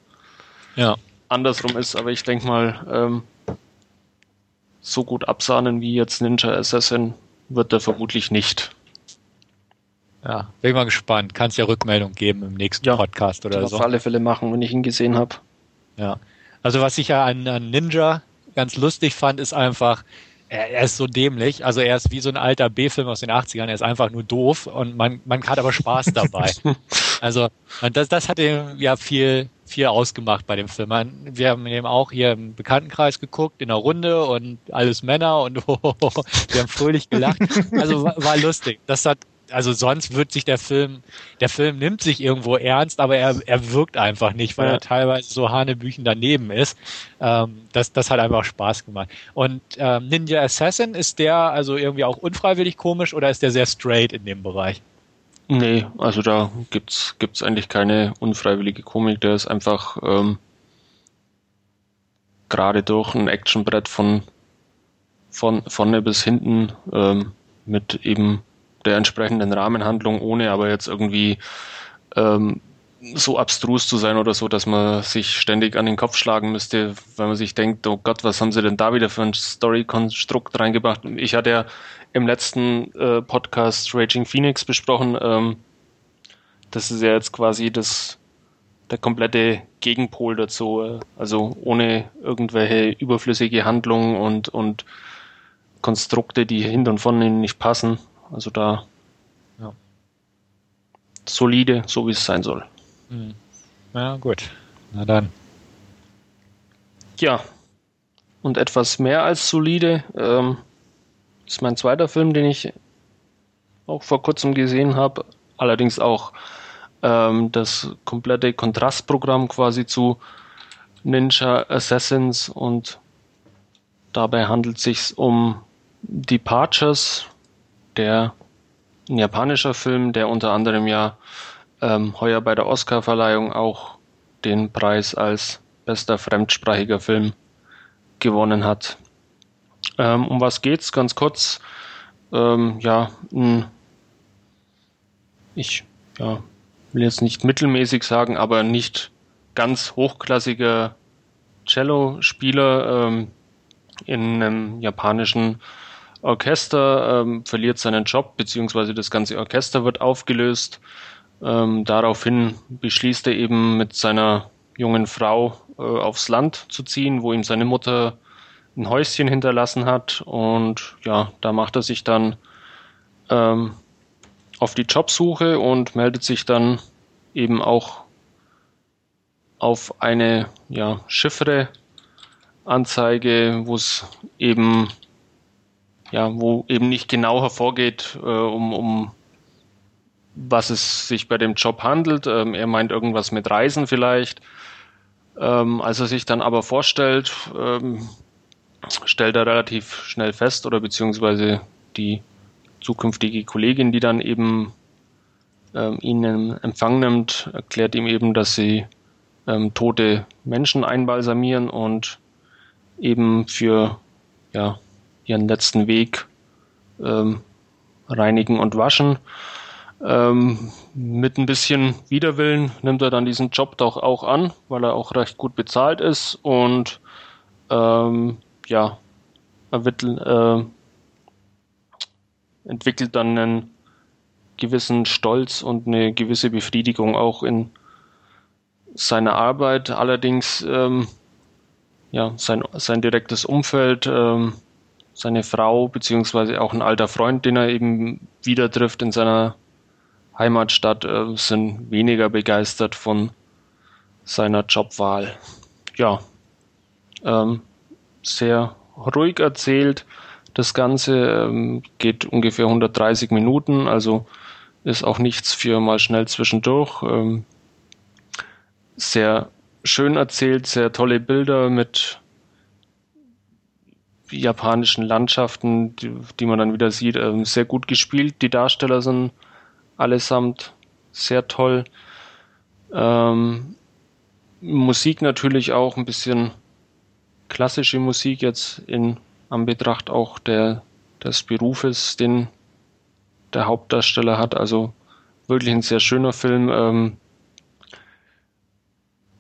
ja. andersrum ist. Aber ich denke mal, ähm, so gut absahnen wie jetzt Ninja Assassin wird er vermutlich nicht. Ja, bin mal gespannt. Kannst ja Rückmeldung geben im nächsten ja, Podcast oder so. Auf alle Fälle machen, wenn ich ihn gesehen habe. Ja. Also was ich ja an, an Ninja ganz lustig fand, ist einfach, er, er, ist so dämlich. Also er ist wie so ein alter B-Film aus den 80ern. Er ist einfach nur doof und man, man hat aber Spaß dabei. also das, das hat ihm ja viel, viel ausgemacht bei dem Film. Wir haben eben auch hier im Bekanntenkreis geguckt, in der Runde und alles Männer und oh, wir haben fröhlich gelacht. Also war, war lustig. Das hat also sonst wird sich der Film, der Film nimmt sich irgendwo ernst, aber er, er wirkt einfach nicht, weil ja. er teilweise so Hanebüchen daneben ist. Ähm, das, das hat einfach Spaß gemacht. Und ähm, Ninja Assassin, ist der also irgendwie auch unfreiwillig komisch oder ist der sehr straight in dem Bereich? Nee, also da gibt's gibt's eigentlich keine unfreiwillige Komik. Der ist einfach ähm, gerade durch ein Actionbrett von von vorne bis hinten ähm, mit eben der entsprechenden Rahmenhandlung, ohne aber jetzt irgendwie ähm, so abstrus zu sein oder so, dass man sich ständig an den Kopf schlagen müsste, weil man sich denkt, oh Gott, was haben sie denn da wieder für ein Story-Konstrukt reingebracht? Ich hatte ja im letzten äh, Podcast Raging Phoenix besprochen, ähm, das ist ja jetzt quasi das der komplette Gegenpol dazu, äh, also ohne irgendwelche überflüssige Handlungen und, und Konstrukte, die hinten und vorne nicht passen. Also da ja. solide, so wie es sein soll. Hm. Ja, gut. Na dann. Ja. Und etwas mehr als solide ähm, ist mein zweiter Film, den ich auch vor kurzem gesehen habe. Allerdings auch ähm, das komplette Kontrastprogramm quasi zu Ninja Assassins und dabei handelt es sich um Departures der ein japanischer Film, der unter anderem ja ähm, heuer bei der Oscarverleihung auch den Preis als bester fremdsprachiger Film gewonnen hat. Ähm, um was geht's? Ganz kurz. Ähm, ja, ein, ich ja, will jetzt nicht mittelmäßig sagen, aber nicht ganz hochklassiger Cello-Spieler ähm, in einem japanischen Orchester ähm, verliert seinen Job, beziehungsweise das ganze Orchester wird aufgelöst. Ähm, daraufhin beschließt er eben mit seiner jungen Frau äh, aufs Land zu ziehen, wo ihm seine Mutter ein Häuschen hinterlassen hat. Und ja, da macht er sich dann ähm, auf die Jobsuche und meldet sich dann eben auch auf eine ja, Chiffre Anzeige, wo es eben ja, wo eben nicht genau hervorgeht, äh, um, um was es sich bei dem Job handelt. Ähm, er meint irgendwas mit Reisen vielleicht. Ähm, als er sich dann aber vorstellt, ähm, stellt er relativ schnell fest oder beziehungsweise die zukünftige Kollegin, die dann eben ähm, ihn in Empfang nimmt, erklärt ihm eben, dass sie ähm, tote Menschen einbalsamieren und eben für ja, ihren letzten Weg ähm, reinigen und waschen. Ähm, mit ein bisschen Widerwillen nimmt er dann diesen Job doch auch an, weil er auch recht gut bezahlt ist und ähm, ja, er wird, äh, entwickelt dann einen gewissen Stolz und eine gewisse Befriedigung auch in seiner Arbeit. Allerdings ähm, ja, sein, sein direktes Umfeld, ähm, seine Frau beziehungsweise auch ein alter Freund, den er eben wieder trifft in seiner Heimatstadt, äh, sind weniger begeistert von seiner Jobwahl. Ja, ähm, sehr ruhig erzählt. Das Ganze ähm, geht ungefähr 130 Minuten, also ist auch nichts für mal schnell zwischendurch. Ähm, sehr schön erzählt, sehr tolle Bilder mit japanischen Landschaften, die, die man dann wieder sieht. Ähm, sehr gut gespielt. Die Darsteller sind allesamt sehr toll. Ähm, Musik natürlich auch ein bisschen klassische Musik jetzt in Anbetracht auch der, des Berufes, den der Hauptdarsteller hat. Also wirklich ein sehr schöner Film. Ähm,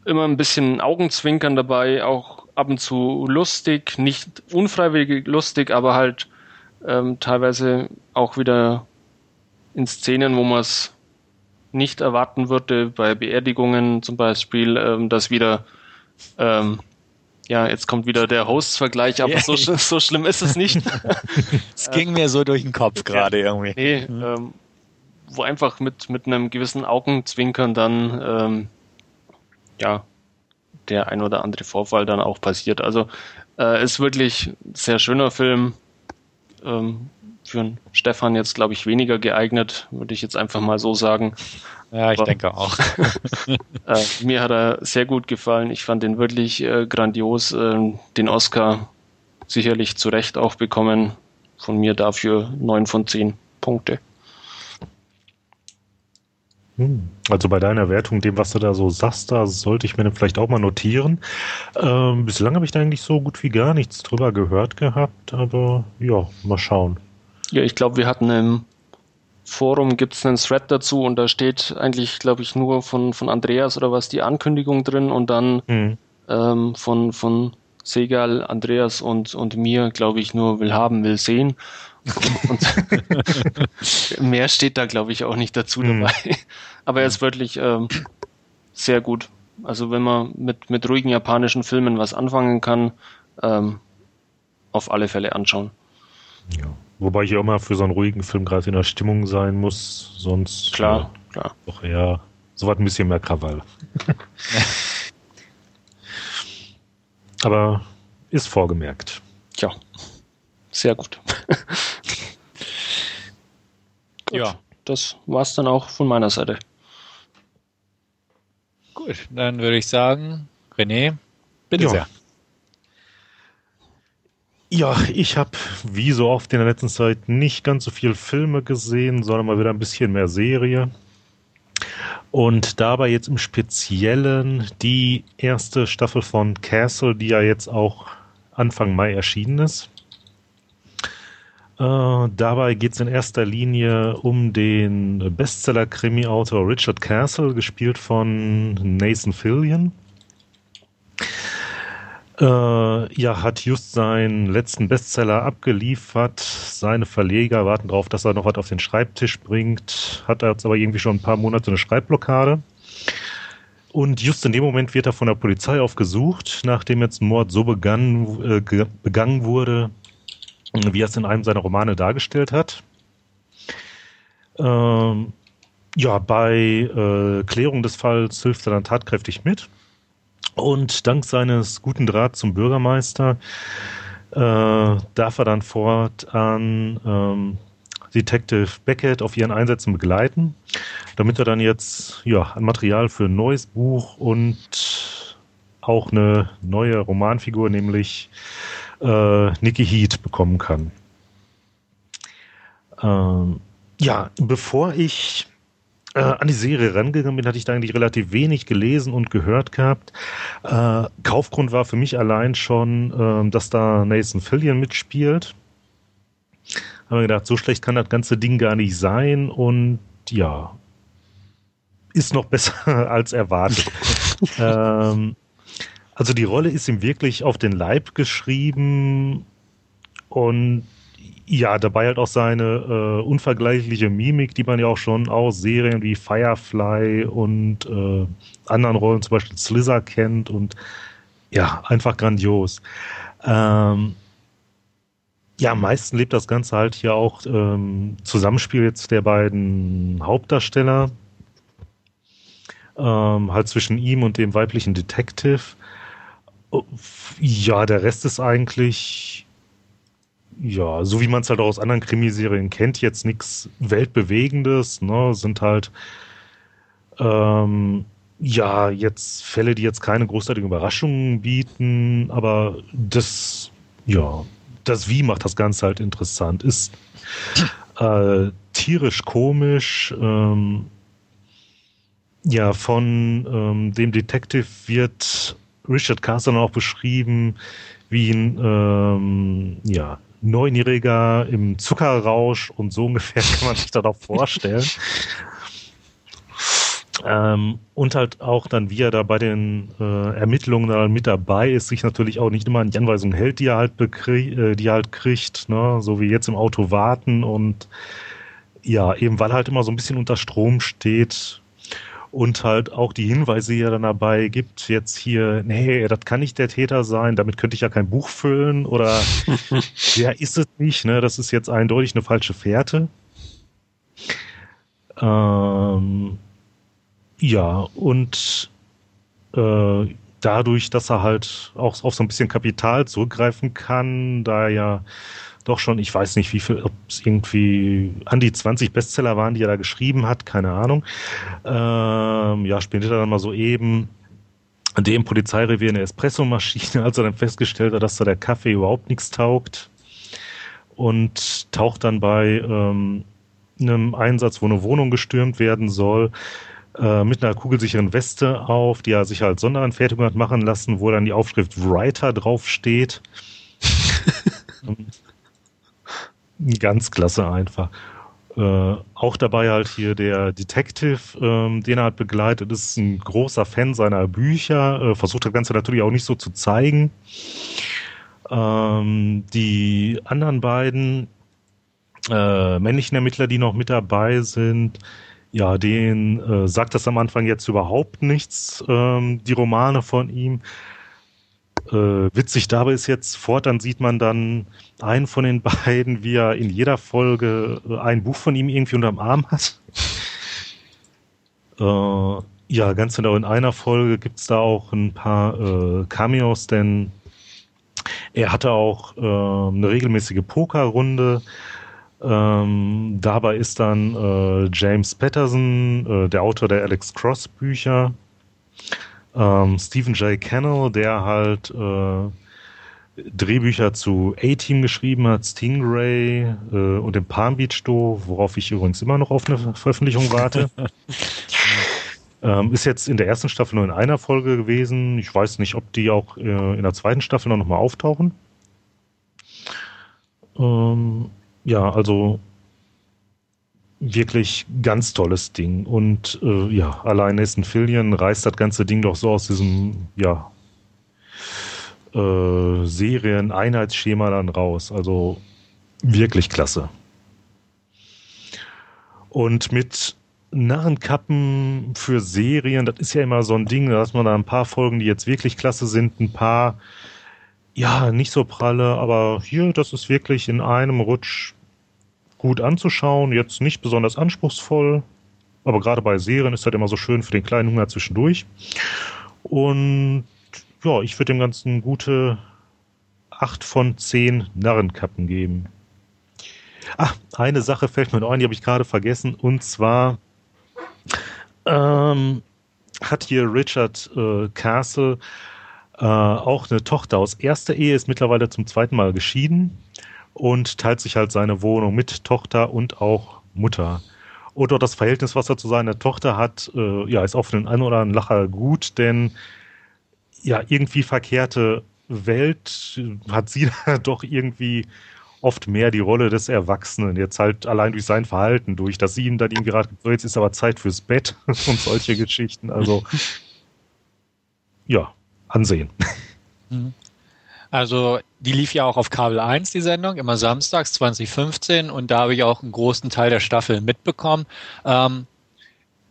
immer ein bisschen Augenzwinkern dabei, auch ab und zu lustig, nicht unfreiwillig lustig, aber halt ähm, teilweise auch wieder in Szenen, wo man es nicht erwarten würde, bei Beerdigungen zum Beispiel, ähm, dass wieder ähm, ja, jetzt kommt wieder der Hosts-Vergleich, aber so, so schlimm ist es nicht. Es ging mir so durch den Kopf gerade ja, irgendwie. Nee, mhm. ähm, wo einfach mit, mit einem gewissen Augenzwinkern dann ähm, ja, der ein oder andere Vorfall dann auch passiert. Also äh, ist wirklich ein sehr schöner Film. Ähm, für einen Stefan jetzt, glaube ich, weniger geeignet, würde ich jetzt einfach mal so sagen. Ja, ich Aber, denke auch. äh, mir hat er sehr gut gefallen. Ich fand den wirklich äh, grandios. Äh, den Oscar sicherlich zu Recht auch bekommen. Von mir dafür neun von zehn Punkte. Hm. Also bei deiner Wertung, dem, was du da so sagst, da sollte ich mir vielleicht auch mal notieren. Ähm, bislang habe ich da eigentlich so gut wie gar nichts drüber gehört gehabt, aber ja, mal schauen. Ja, ich glaube, wir hatten im Forum gibt es einen Thread dazu und da steht eigentlich, glaube ich, nur von, von Andreas oder was die Ankündigung drin und dann hm. ähm, von, von Segal, Andreas und, und mir, glaube ich, nur will haben, will sehen. Mehr steht da, glaube ich, auch nicht dazu mhm. dabei. Aber er ist wirklich ähm, sehr gut. Also wenn man mit, mit ruhigen japanischen Filmen was anfangen kann, ähm, auf alle Fälle anschauen. Ja. Wobei ich auch mal für so einen ruhigen Film gerade in der Stimmung sein muss, sonst klar, äh, klar. doch eher so was ein bisschen mehr Krawall. Aber ist vorgemerkt. Ja, sehr gut. gut. Ja. Das war's dann auch von meiner Seite. Gut, dann würde ich sagen, René, bitte ja. sehr. Ja, ich habe wie so oft in der letzten Zeit nicht ganz so viel Filme gesehen, sondern mal wieder ein bisschen mehr Serie. Und dabei jetzt im Speziellen die erste Staffel von Castle, die ja jetzt auch Anfang Mai erschienen ist. Äh, dabei geht es in erster Linie um den Bestseller-Krimi-Autor Richard Castle, gespielt von Nathan Fillion. Äh, ja, hat just seinen letzten Bestseller abgeliefert. Seine Verleger warten darauf, dass er noch was auf den Schreibtisch bringt. Hat jetzt aber irgendwie schon ein paar Monate eine Schreibblockade. Und just in dem Moment wird er von der Polizei aufgesucht, nachdem jetzt ein Mord so begann, äh, begangen wurde, wie er es in einem seiner Romane dargestellt hat. Ähm, ja, bei äh, Klärung des Falls hilft er dann tatkräftig mit Und dank seines guten Drahts zum Bürgermeister äh, darf er dann fortan ähm, Detective Beckett auf ihren Einsätzen begleiten, damit er dann jetzt ja, ein Material für ein neues Buch und auch eine neue Romanfigur, nämlich äh, Nikki Heat, bekommen kann. Ähm, ja, bevor ich äh, an die Serie rangegangen bin, hatte ich da eigentlich relativ wenig gelesen und gehört gehabt. Äh, Kaufgrund war für mich allein schon, äh, dass da Nathan Fillion mitspielt. Haben wir gedacht, so schlecht kann das ganze Ding gar nicht sein und ja, ist noch besser als erwartet. ähm, also die Rolle ist ihm wirklich auf den Leib geschrieben und ja, dabei halt auch seine äh, unvergleichliche Mimik, die man ja auch schon aus Serien wie Firefly und äh, anderen Rollen, zum Beispiel Slither kennt und ja, einfach grandios. Ähm, ja, am meisten lebt das Ganze halt hier auch ähm, Zusammenspiel jetzt der beiden Hauptdarsteller, ähm, halt zwischen ihm und dem weiblichen Detective. Ja, der Rest ist eigentlich ja, so wie man es halt auch aus anderen Krimiserien kennt, jetzt nichts Weltbewegendes, ne, sind halt ähm, ja jetzt Fälle, die jetzt keine großartigen Überraschungen bieten, aber das, ja, das Wie macht das Ganze halt interessant. Ist äh, tierisch komisch, ähm, ja, von ähm, dem Detective wird Richard Carson auch beschrieben wie ein ähm, ja, Neunjähriger im Zuckerrausch und so ungefähr kann man sich das auch vorstellen. Ähm, und halt auch dann, wie er da bei den äh, Ermittlungen dann mit dabei ist, sich natürlich auch nicht immer an die Anweisungen hält, die er halt, äh, die er halt kriegt, ne? so wie jetzt im Auto warten und ja, eben weil er halt immer so ein bisschen unter Strom steht, und halt auch die Hinweise, die er dann dabei gibt, jetzt hier, nee, das kann nicht der Täter sein, damit könnte ich ja kein Buch füllen oder der ist es nicht, ne? Das ist jetzt eindeutig eine falsche Fährte. Ähm, ja, und äh, dadurch, dass er halt auch auf so ein bisschen Kapital zurückgreifen kann, da er ja doch schon, ich weiß nicht, wie viel, ob es irgendwie an die 20 Bestseller waren, die er da geschrieben hat, keine Ahnung. Ähm, ja, spendiert er dann mal so eben dem Polizeirevier eine Espressomaschine, als er dann festgestellt hat, dass da der Kaffee überhaupt nichts taugt. Und taucht dann bei ähm, einem Einsatz, wo eine Wohnung gestürmt werden soll, äh, mit einer kugelsicheren Weste auf, die er sich als Sonderanfertigung hat machen lassen, wo dann die Aufschrift Writer draufsteht. Ganz klasse einfach. Äh, auch dabei halt hier der Detective, ähm, den er halt begleitet, ist ein großer Fan seiner Bücher, äh, versucht das Ganze natürlich auch nicht so zu zeigen. Ähm, die anderen beiden äh, männlichen Ermittler, die noch mit dabei sind, ja, denen äh, sagt das am Anfang jetzt überhaupt nichts, ähm, die Romane von ihm. Äh, witzig dabei ist jetzt, fortan sieht man dann einen von den beiden, wie er in jeder Folge äh, ein Buch von ihm irgendwie unterm Arm hat. äh, ja, ganz genau in einer Folge gibt's da auch ein paar äh, Cameos, denn er hatte auch äh, eine regelmäßige Pokerrunde. Ähm, dabei ist dann äh, James Patterson, der Autor der Alex Cross Bücher, ähm, Stephen J. Cannell, der halt äh, Drehbücher zu A-Team geschrieben hat, Stingray äh, und dem Palm Beach Do, worauf ich übrigens immer noch auf eine Veröffentlichung warte. ähm, ist jetzt in der ersten Staffel nur in einer Folge gewesen. Ich weiß nicht, ob die auch äh, in der zweiten Staffel noch mal auftauchen. Ähm, ja, also wirklich ganz tolles Ding. Und äh, ja, allein Nathan Fillion reißt das ganze Ding doch so aus diesem, ja, äh, Serien-Einheitsschema dann raus. Also wirklich klasse. Und mit Narrenkappen für Serien, das ist ja immer so ein Ding, da hat man da ein paar Folgen, die jetzt wirklich klasse sind, ein paar, ja, nicht so pralle, aber hier, das ist wirklich in einem Rutsch gut anzuschauen, jetzt nicht besonders anspruchsvoll, aber gerade bei Serien ist das immer so schön für den kleinen Hunger zwischendurch. Und ja, ich würde dem Ganzen gute acht von zehn Narrenkappen geben. Ach, eine Sache fällt mir noch ein, die habe ich gerade vergessen, und zwar ähm, hat hier Richard äh, Castle äh, auch eine Tochter aus erster Ehe, ist mittlerweile zum zweiten Mal geschieden und teilt sich halt seine Wohnung mit Tochter und auch Mutter. Oder das Verhältnis, was er zu seiner Tochter hat, äh, ja, ist auch für den einen oder anderen Lacher gut, denn ja, irgendwie verkehrte Welt hat sie doch irgendwie oft mehr die Rolle des Erwachsenen. Jetzt halt allein durch sein Verhalten, durch, dass sie ihm dann ihm gerade, so jetzt ist aber Zeit fürs Bett und solche Geschichten. Also, ja, ansehen. Mhm. Also, die lief ja auch auf Kabel 1, die Sendung, immer samstags 2015 und da habe ich auch einen großen Teil der Staffel mitbekommen. Ähm,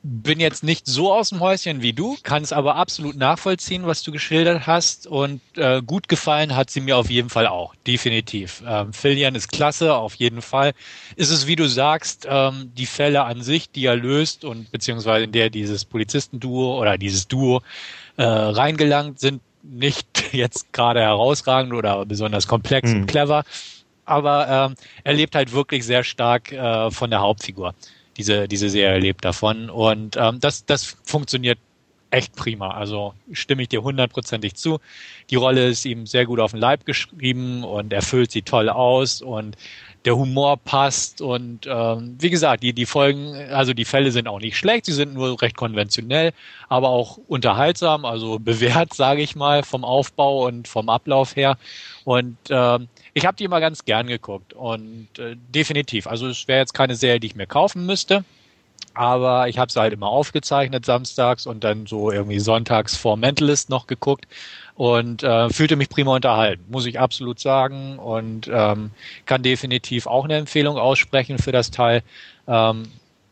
bin jetzt nicht so aus dem Häuschen wie du, kann es aber absolut nachvollziehen, was du geschildert hast. Und äh, gut gefallen hat sie mir auf jeden Fall auch, definitiv. Ähm, Filian ist klasse, auf jeden Fall. Ist es, wie du sagst, ähm, die Fälle an sich, die er löst und beziehungsweise in der dieses Polizistenduo oder dieses Duo äh, reingelangt sind, nicht jetzt gerade herausragend oder besonders komplex mhm. und clever. Aber ähm, er lebt halt wirklich sehr stark äh, von der Hauptfigur diese, diese Serie lebt davon. Und ähm, das, das funktioniert echt prima. Also stimme ich dir hundertprozentig zu. Die Rolle ist ihm sehr gut auf den Leib geschrieben und er füllt sie toll aus und der Humor passt und ähm, wie gesagt, die, die Folgen, also die Fälle sind auch nicht schlecht, sie sind nur recht konventionell, aber auch unterhaltsam, also bewährt, sage ich mal, vom Aufbau und vom Ablauf her. Und ähm, ich habe die immer ganz gern geguckt und äh, definitiv. Also es wäre jetzt keine Serie, die ich mir kaufen müsste, aber ich habe sie halt immer aufgezeichnet samstags und dann so irgendwie sonntags vor Mentalist noch geguckt und äh, fühlte mich prima unterhalten, muss ich absolut sagen und ähm, kann definitiv auch eine Empfehlung aussprechen für das Teil. Ähm,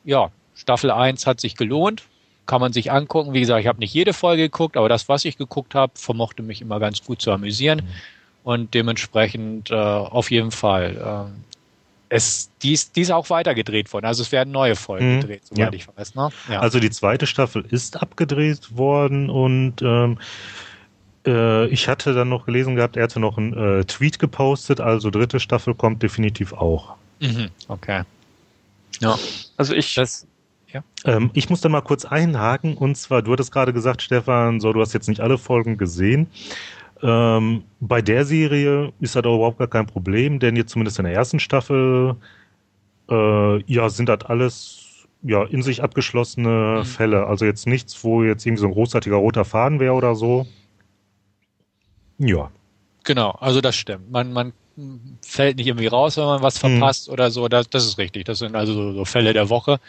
ja, Staffel 1 hat sich gelohnt, kann man sich angucken. Wie gesagt, ich habe nicht jede Folge geguckt, aber das, was ich geguckt habe, vermochte mich immer ganz gut zu amüsieren. Mhm und dementsprechend äh, auf jeden Fall. Äh, es, die, ist, die ist auch weitergedreht worden. Also es werden neue Folgen mhm. gedreht, soweit ja. ich weiß. Ne? Ja. Also die zweite Staffel ist abgedreht worden und ähm, äh, ich hatte dann noch gelesen gehabt, er hatte noch einen äh, Tweet gepostet, also dritte Staffel kommt definitiv auch. Mhm. Okay. Ja. Also ich. Das, ja. Ähm, ich muss da mal kurz einhaken und zwar, du hattest gerade gesagt, Stefan, so, du hast jetzt nicht alle Folgen gesehen. Ähm, bei der Serie ist das auch überhaupt gar kein Problem, denn jetzt zumindest in der ersten Staffel äh, ja, sind das alles ja, in sich abgeschlossene mhm. Fälle. Also jetzt nichts, wo jetzt irgendwie so ein großartiger roter Faden wäre oder so. Ja. Genau, also das stimmt. Man, man fällt nicht irgendwie raus, wenn man was mhm. verpasst mhm. oder so. Das, das ist richtig. Das sind also so, so, Fälle der Woche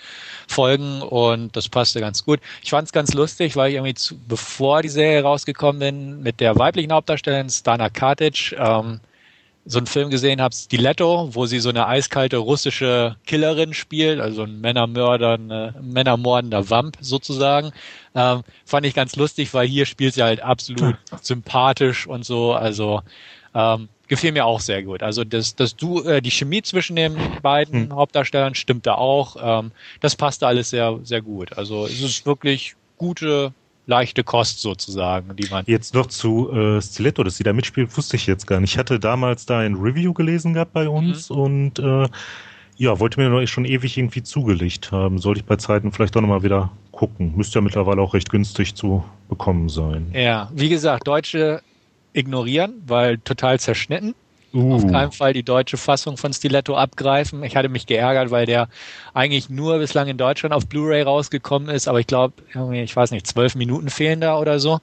Folgen und das passte ganz gut. Ich fand es ganz lustig, weil ich irgendwie zu, bevor die Serie rausgekommen bin, mit der weiblichen Hauptdarstellerin Stana Katic ähm, so einen Film gesehen habe, Stiletto, wo sie so eine eiskalte russische Killerin spielt, also ein Männermörder, eine Männermordender Wamp sozusagen. Ähm, fand ich ganz lustig, weil hier spielt sie halt absolut sympathisch und so. Also ähm, gefiel mir auch sehr gut. Also das, das du, äh, die Chemie zwischen den beiden hm. Hauptdarstellern stimmte auch. Ähm, das passte alles sehr, sehr gut. Also es ist wirklich gute, leichte Kost sozusagen, die man. Jetzt noch zu äh, Stiletto, dass sie da mitspielt, wusste ich jetzt gar nicht. Ich hatte damals da ein Review gelesen gehabt bei uns mhm. und äh, ja, wollte mir noch schon ewig irgendwie zugelegt haben. Sollte ich bei Zeiten vielleicht auch nochmal wieder gucken. Müsste ja mittlerweile auch recht günstig zu bekommen sein. Ja, wie gesagt, deutsche ignorieren, weil total zerschnitten. Uh. Auf keinen Fall die deutsche Fassung von Stiletto abgreifen. Ich hatte mich geärgert, weil der eigentlich nur bislang in Deutschland auf Blu-ray rausgekommen ist, aber ich glaube, ich weiß nicht, zwölf Minuten fehlen da oder so.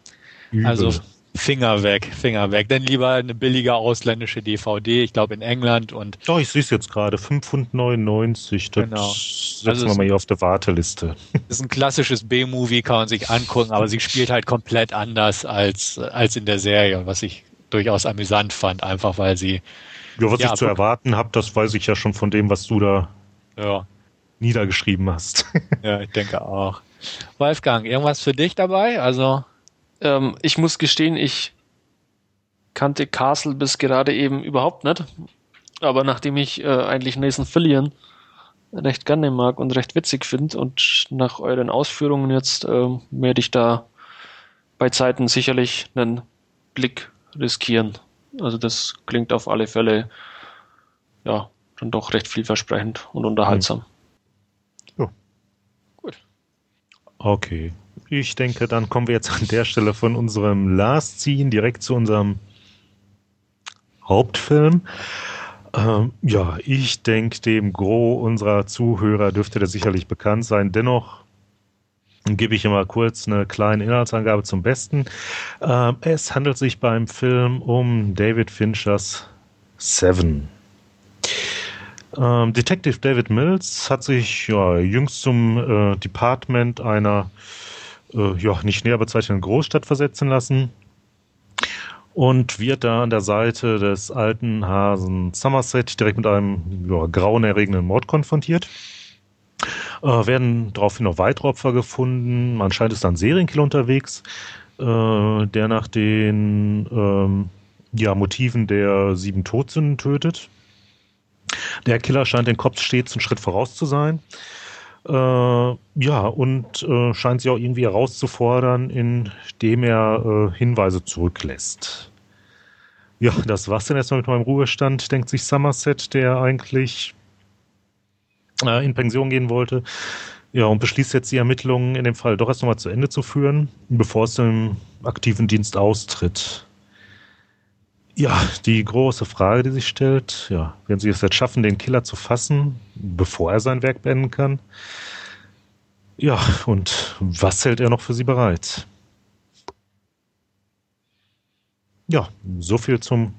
Übel. Also Finger weg, Finger weg. Denn lieber eine billige ausländische DVD, ich glaube in England und. Doch, ich sehe es jetzt gerade, 5,99. Das genau. setzen also wir mal hier auf der Warteliste. Das ist ein klassisches B-Movie, kann man sich angucken, aber sie spielt halt komplett anders als, als in der Serie, was ich durchaus amüsant fand, einfach weil sie. Ja, was ja, ich zu erwarten habe, das weiß ich ja schon von dem, was du da ja. niedergeschrieben hast. Ja, ich denke auch. Wolfgang, irgendwas für dich dabei? Also ähm, ich muss gestehen, ich kannte Castle bis gerade eben überhaupt nicht. Aber nachdem ich äh, eigentlich Nathan Fillion recht gerne mag und recht witzig finde und nach euren Ausführungen jetzt äh, werde ich da bei Zeiten sicherlich einen Blick riskieren. Also das klingt auf alle Fälle ja dann doch recht vielversprechend und unterhaltsam. Ja. Gut. Okay. Ich denke, dann kommen wir jetzt an der Stelle von unserem Last Scene direkt zu unserem Hauptfilm. Ähm, ja, ich denke, dem Gros unserer Zuhörer dürfte der sicherlich bekannt sein. Dennoch gebe ich immer kurz eine kleine Inhaltsangabe zum Besten. Ähm, es handelt sich beim Film um David Finchers Seven. Ähm, Detective David Mills hat sich ja, jüngst zum äh, Department einer äh, ja, nicht näher bezeichneten Großstadt versetzen lassen und wird da an der Seite des alten Hasen Somerset direkt mit einem ja, grauenerregenden Mord konfrontiert. Äh, werden daraufhin noch weitere Opfer gefunden. Man scheint es dann Serienkiller unterwegs, äh, der nach den ähm, ja, Motiven der sieben Todsünden tötet. Der Killer scheint den Kopf stets einen Schritt voraus zu sein. Äh, ja, und äh, scheint sie auch irgendwie herauszufordern, indem er äh, Hinweise zurücklässt. Ja, das war's dann erstmal mit meinem Ruhestand, denkt sich Somerset, der eigentlich äh, in Pension gehen wollte. Ja, und beschließt jetzt die Ermittlungen in dem Fall doch erst nochmal zu Ende zu führen, bevor es im aktiven Dienst austritt. Ja, die große Frage, die sich stellt, ja, werden Sie es jetzt schaffen, den Killer zu fassen, bevor er sein Werk beenden kann? Ja, und was hält er noch für Sie bereit? Ja, so viel zum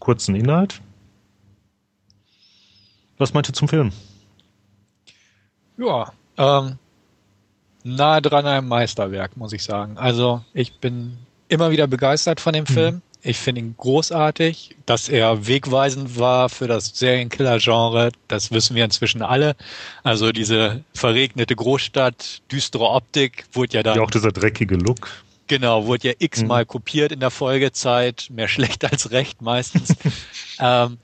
kurzen Inhalt. Was meint ihr zum Film? Ja, ähm, nahe dran an einem Meisterwerk, muss ich sagen. Also ich bin immer wieder begeistert von dem mhm. Ich finde ihn großartig, dass er wegweisend war für das Serienkiller-Genre. Das wissen wir inzwischen alle. Also diese verregnete Großstadt, düstere Optik, wurde ja dann. Ja, auch dieser dreckige Look. Genau, wurde ja x-mal mhm. kopiert in der Folgezeit. Mehr schlecht als recht meistens. ähm,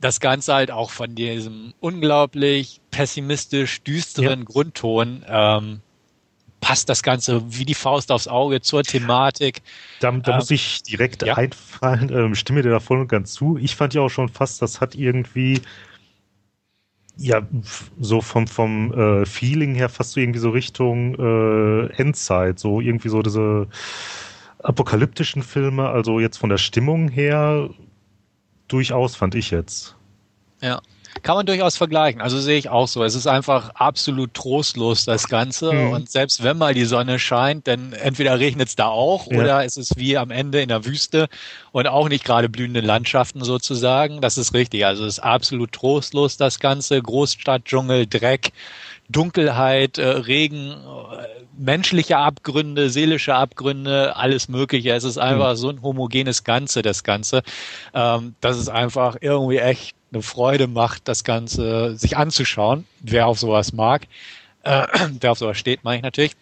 das Ganze halt auch von diesem unglaublich pessimistisch düsteren ja. Grundton ähm, passt das Ganze wie die Faust aufs Auge zur Thematik. Da, da ähm, muss ich direkt ja. einfallen, ähm, stimme dir da voll und ganz zu. Ich fand ja auch schon fast, das hat irgendwie ja, so vom, vom äh, Feeling her fast so irgendwie so Richtung äh, Endzeit, so irgendwie so diese apokalyptischen Filme, also jetzt von der Stimmung her durchaus, fand ich jetzt. Ja. Kann man durchaus vergleichen. Also sehe ich auch so. Es ist einfach absolut trostlos, das Ganze. Mhm. Und selbst wenn mal die Sonne scheint, dann entweder regnet es da auch ja. oder es ist wie am Ende in der Wüste und auch nicht gerade blühende Landschaften sozusagen. Das ist richtig. Also es ist absolut trostlos, das Ganze. Großstadt, Dschungel, Dreck. Dunkelheit, äh, Regen, äh, menschliche Abgründe, seelische Abgründe, alles Mögliche. Es ist einfach mhm. so ein homogenes Ganze, das Ganze. Ähm, das ist einfach irgendwie echt eine Freude macht, das Ganze sich anzuschauen, wer auf sowas mag, äh, wer auf sowas steht, meine ich natürlich.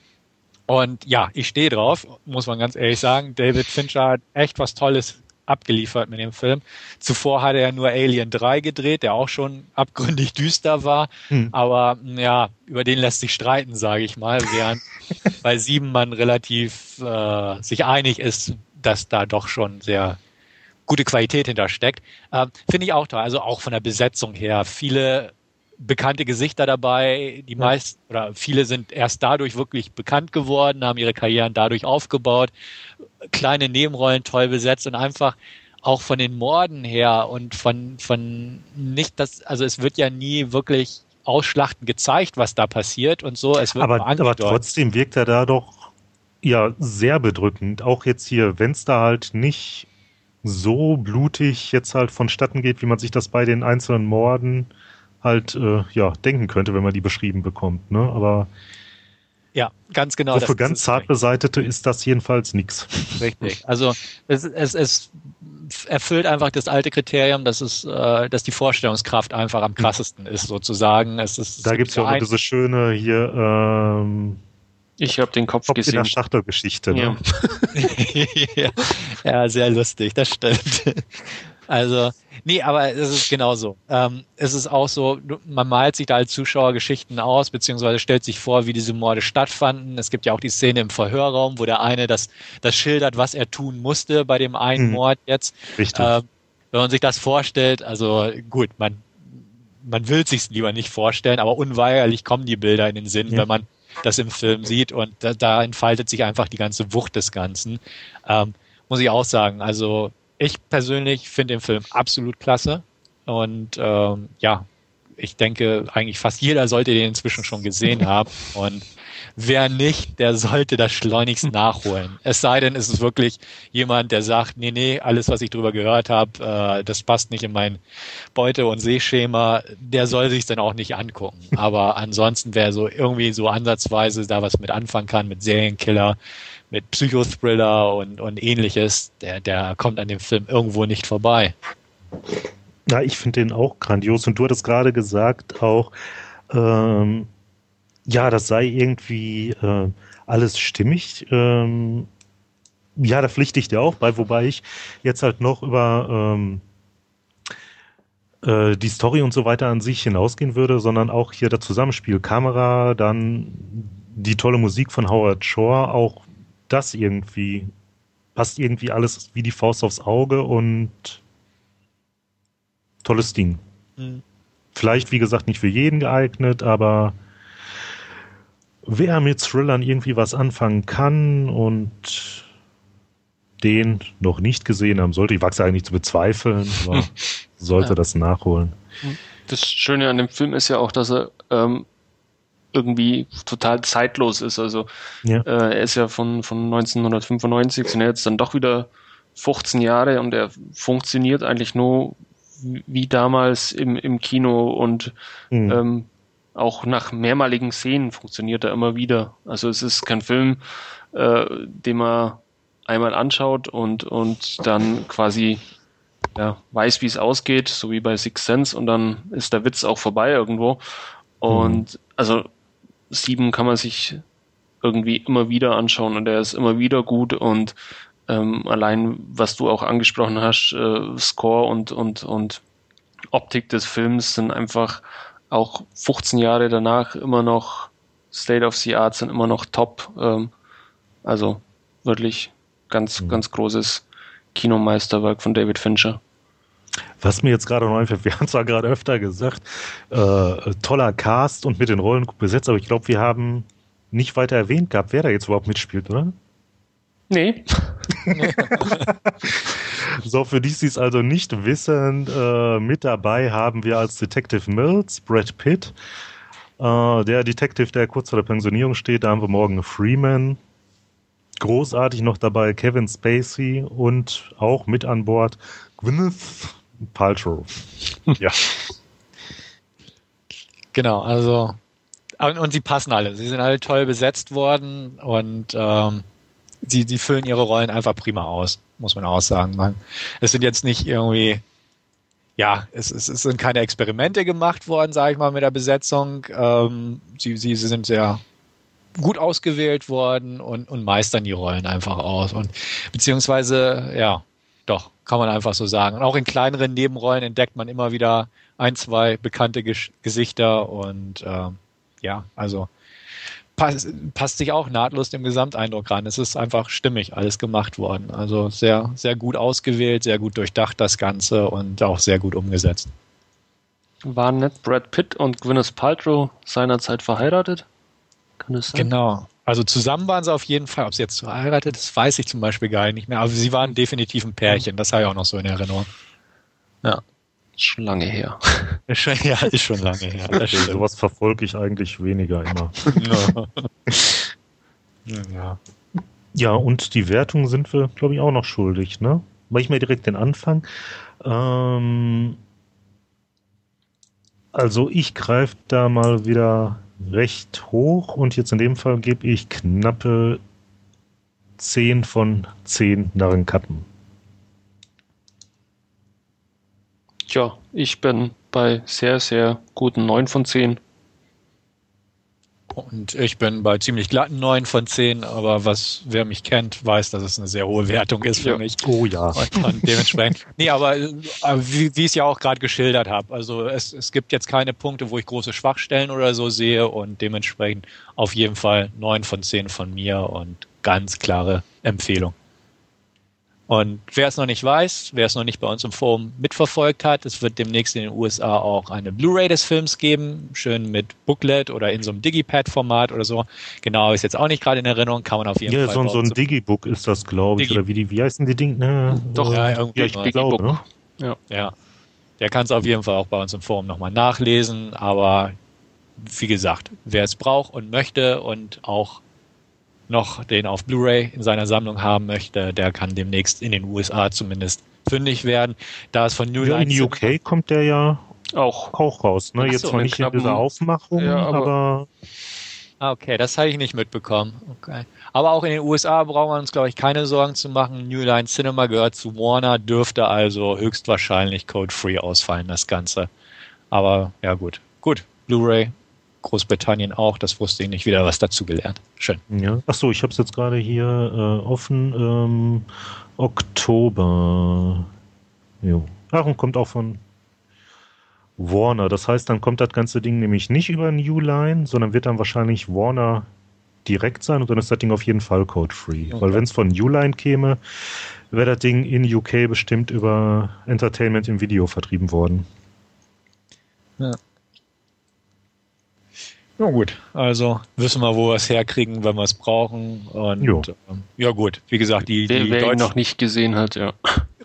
Und ja, ich stehe drauf, muss man ganz ehrlich sagen. David Fincher hat echt was Tolles abgeliefert mit dem Film. Zuvor hat er nur Alien 3 gedreht, der auch schon abgründig düster war. Hm. Aber ja, über den lässt sich streiten, sage ich mal, während bei sieben man relativ äh, sich einig ist, dass da doch schon sehr gute Qualität hintersteckt. Ähm, Finde ich auch toll. Also auch von der Besetzung her. Viele bekannte Gesichter dabei. Die meisten oder viele sind erst dadurch wirklich bekannt geworden, haben ihre Karrieren dadurch aufgebaut. Kleine Nebenrollen toll besetzt und einfach auch von den Morden her und von, von nicht das, also es wird ja nie wirklich ausschlachten gezeigt, was da passiert und so. Es wird aber, aber trotzdem wirkt er da doch ja sehr bedrückend. Auch jetzt hier, wenn es da halt nicht so blutig jetzt halt vonstatten geht, wie man sich das bei den einzelnen Morden halt äh, ja denken könnte, wenn man die beschrieben bekommt. Ne? Aber ja, ganz genau. So für ganz zart beseitete ist das jedenfalls nichts. Richtig. Also es, es, es erfüllt einfach das alte Kriterium, dass es, äh, dass die Vorstellungskraft einfach am krassesten ist, sozusagen. Es ist, da gibt es ja auch diese schöne hier ähm, ich habe den Kopf, Kopf gesehen. in der Schachtelgeschichte. Ne? Ja. ja, sehr lustig, das stimmt. Also, nee, aber es ist genauso. Ähm, es ist auch so, man malt sich da als Zuschauer Geschichten aus, beziehungsweise stellt sich vor, wie diese Morde stattfanden. Es gibt ja auch die Szene im Verhörraum, wo der eine das, das schildert, was er tun musste bei dem einen hm. Mord jetzt. Richtig. Ähm, wenn man sich das vorstellt, also gut, man, man will sich lieber nicht vorstellen, aber unweigerlich kommen die Bilder in den Sinn, ja. wenn man das im Film sieht und da, da, entfaltet sich einfach die ganze Wucht des Ganzen. Ähm, muss ich auch sagen. Also ich persönlich finde den Film absolut klasse und ähm, ja, ich denke eigentlich fast jeder sollte den inzwischen schon gesehen haben und Wer nicht, der sollte das schleunigst nachholen. Es sei denn, es ist wirklich jemand, der sagt, nee, nee, alles, was ich drüber gehört habe, äh, das passt nicht in mein Beute- und Sehschema, der soll sich dann auch nicht angucken. Aber ansonsten, wer so irgendwie so ansatzweise da was mit anfangen kann, mit Serienkiller, mit Psychothriller und, und ähnliches, der, der kommt an dem Film irgendwo nicht vorbei. Ja, ich finde den auch grandios. Und du hattest gerade gesagt, auch ähm, ja, das sei irgendwie äh, alles stimmig. Ähm, ja, da pflichte ich dir auch bei, wobei ich jetzt halt noch über ähm, äh, die Story und so weiter an sich hinausgehen würde, sondern auch hier das Zusammenspiel Kamera, dann die tolle Musik von Howard Shore, auch das irgendwie passt irgendwie alles wie die Faust aufs Auge und tolles Ding. Mhm. Vielleicht, wie gesagt, nicht für jeden geeignet, aber wer mit Thrillern irgendwie was anfangen kann und den noch nicht gesehen haben sollte, ich wachse eigentlich zu bezweifeln, aber sollte ja. das nachholen. Das Schöne an dem Film ist ja auch, dass er ähm, irgendwie total zeitlos ist. Also ja. äh, er ist ja von, von 1995, sind jetzt dann doch wieder 15 Jahre und er funktioniert eigentlich nur wie damals im, im Kino und mhm. ähm, auch nach mehrmaligen Szenen funktioniert er immer wieder. Also es ist kein Film, äh, den man einmal anschaut und, und dann quasi ja, weiß, wie es ausgeht, so wie bei Six Sense und dann ist der Witz auch vorbei irgendwo. Und mhm. also sieben kann man sich irgendwie immer wieder anschauen und er ist immer wieder gut und ähm, allein was du auch angesprochen hast, äh, Score und und und Optik des Films sind einfach auch 15 Jahre danach immer noch State of the Art sind immer noch top. Ähm, also wirklich ganz, mhm. ganz großes Kinomeisterwerk von David Fincher. Was mir jetzt gerade noch einfällt, wir haben zwar gerade öfter gesagt, äh, toller Cast und mit den Rollen gut besetzt, aber ich glaube, wir haben nicht weiter erwähnt gehabt, wer da jetzt überhaupt mitspielt, oder? Nee. so, für die sie es also nicht wissen, äh, mit dabei haben wir als Detective Mills Brad Pitt. Äh, der Detective, der kurz vor der Pensionierung steht, da haben wir Morgan Freeman. Großartig noch dabei Kevin Spacey und auch mit an Bord Gwyneth Paltrow. ja. Genau, also und, und, sie passen alle. Sie sind alle toll besetzt worden und ähm, sie, sie füllen ihre Rollen einfach prima aus, muss man auch sagen. Man, es sind jetzt nicht irgendwie, ja, es, es, es sind keine Experimente gemacht worden, sage ich mal, mit der Besetzung. Ähm, sie, sie, sie sind sehr gut ausgewählt worden und, und meistern die Rollen einfach aus. Und beziehungsweise, ja, doch, kann man einfach so sagen. Und auch in kleineren Nebenrollen entdeckt man immer wieder ein, zwei bekannte Gesichter und ähm, ja, also passt, passt sich auch nahtlos dem Gesamteindruck ran. Es ist einfach stimmig alles gemacht worden. Also sehr, sehr gut ausgewählt, sehr gut durchdacht das Ganze und auch sehr gut umgesetzt. Waren nicht Brad Pitt und Gwyneth Paltrow seinerzeit verheiratet? Kann das sein? Genau. Also zusammen waren sie auf jeden Fall. Ob sie jetzt verheiratet ist, weiß ich zum Beispiel gar nicht mehr. Aber sie waren definitiv ein Pärchen. Das habe ich auch noch so in Erinnerung. Ja. Schon lange her. ja, ist schon lange her. Okay, sowas verfolge ich eigentlich weniger immer. ja. ja, und die Wertung sind wir, glaube ich, auch noch schuldig, ne? Mache ich mal direkt den Anfang. Ähm, also ich greife da mal wieder recht hoch und jetzt in dem Fall gebe ich knappe 10 von 10 Narrenkappen. Tja, ich bin bei sehr, sehr guten 9 von 10. Und ich bin bei ziemlich glatten 9 von 10, aber was, wer mich kennt, weiß, dass es eine sehr hohe Wertung ist für Ja. mich. Oh ja. Und, und dementsprechend. Nee, aber äh, wie, wie ich es ja auch gerade geschildert habe, also es, es gibt jetzt keine Punkte, wo ich große Schwachstellen oder so sehe und dementsprechend auf jeden Fall 9 von 10 von mir und ganz klare Empfehlung. Und wer es noch nicht weiß, wer es noch nicht bei uns im Forum mitverfolgt hat, es wird demnächst in den USA auch eine Blu-ray des Films geben, schön mit Booklet oder in so einem Digipad-Format oder so. Genau, ist jetzt auch nicht gerade in Erinnerung, kann man auf jeden Ja, Fall. so, bei so ein Digibook ist das, glaube ich. Digi- Oder wie, die, wie heißen die Dinge? Ne? Doch, Äh, ja, irgendwie ja, ich mal. glaube. Ne? Ja. Ja, der kann es auf jeden Fall auch bei uns im Forum nochmal nachlesen. Aber wie gesagt, wer es braucht und möchte und auch noch den auf Blu-ray in seiner Sammlung haben möchte, der kann demnächst in den USA zumindest fündig werden. Da es von New Ja, Line in UK kommt der ja Auch. auch raus. Ne? Jetzt mit nicht in knappen- dieser Aufmachung, Ja, aber- aber, Ah, okay, das habe ich nicht mitbekommen. Okay. Aber auch in den USA brauchen wir uns, glaube ich, keine Sorgen zu machen. New Line Cinema gehört zu Warner, dürfte also höchstwahrscheinlich code-free ausfallen, das Ganze. Aber ja gut. Gut, Blu-ray, Großbritannien auch, das wusste ich nicht, wieder was dazugelernt. Schön. ja. Achso, ich habe es jetzt gerade hier äh, offen. Ähm, Oktober. Jo. Ach, und kommt auch von Warner. Das heißt, dann kommt das ganze Ding nämlich nicht über New Line, sondern wird dann wahrscheinlich Warner direkt sein und dann ist das Ding auf jeden Fall code-free. Okay. Weil wenn es von New Line käme, wäre das Ding in UK bestimmt über Entertainment im Video vertrieben worden. Ja gut, also wissen wir, wo wir es herkriegen, wenn wir es brauchen. Und Jo. ähm, ja gut, wie gesagt, die, Wer, die wer ihn Deutschen- noch nicht gesehen hat, ja.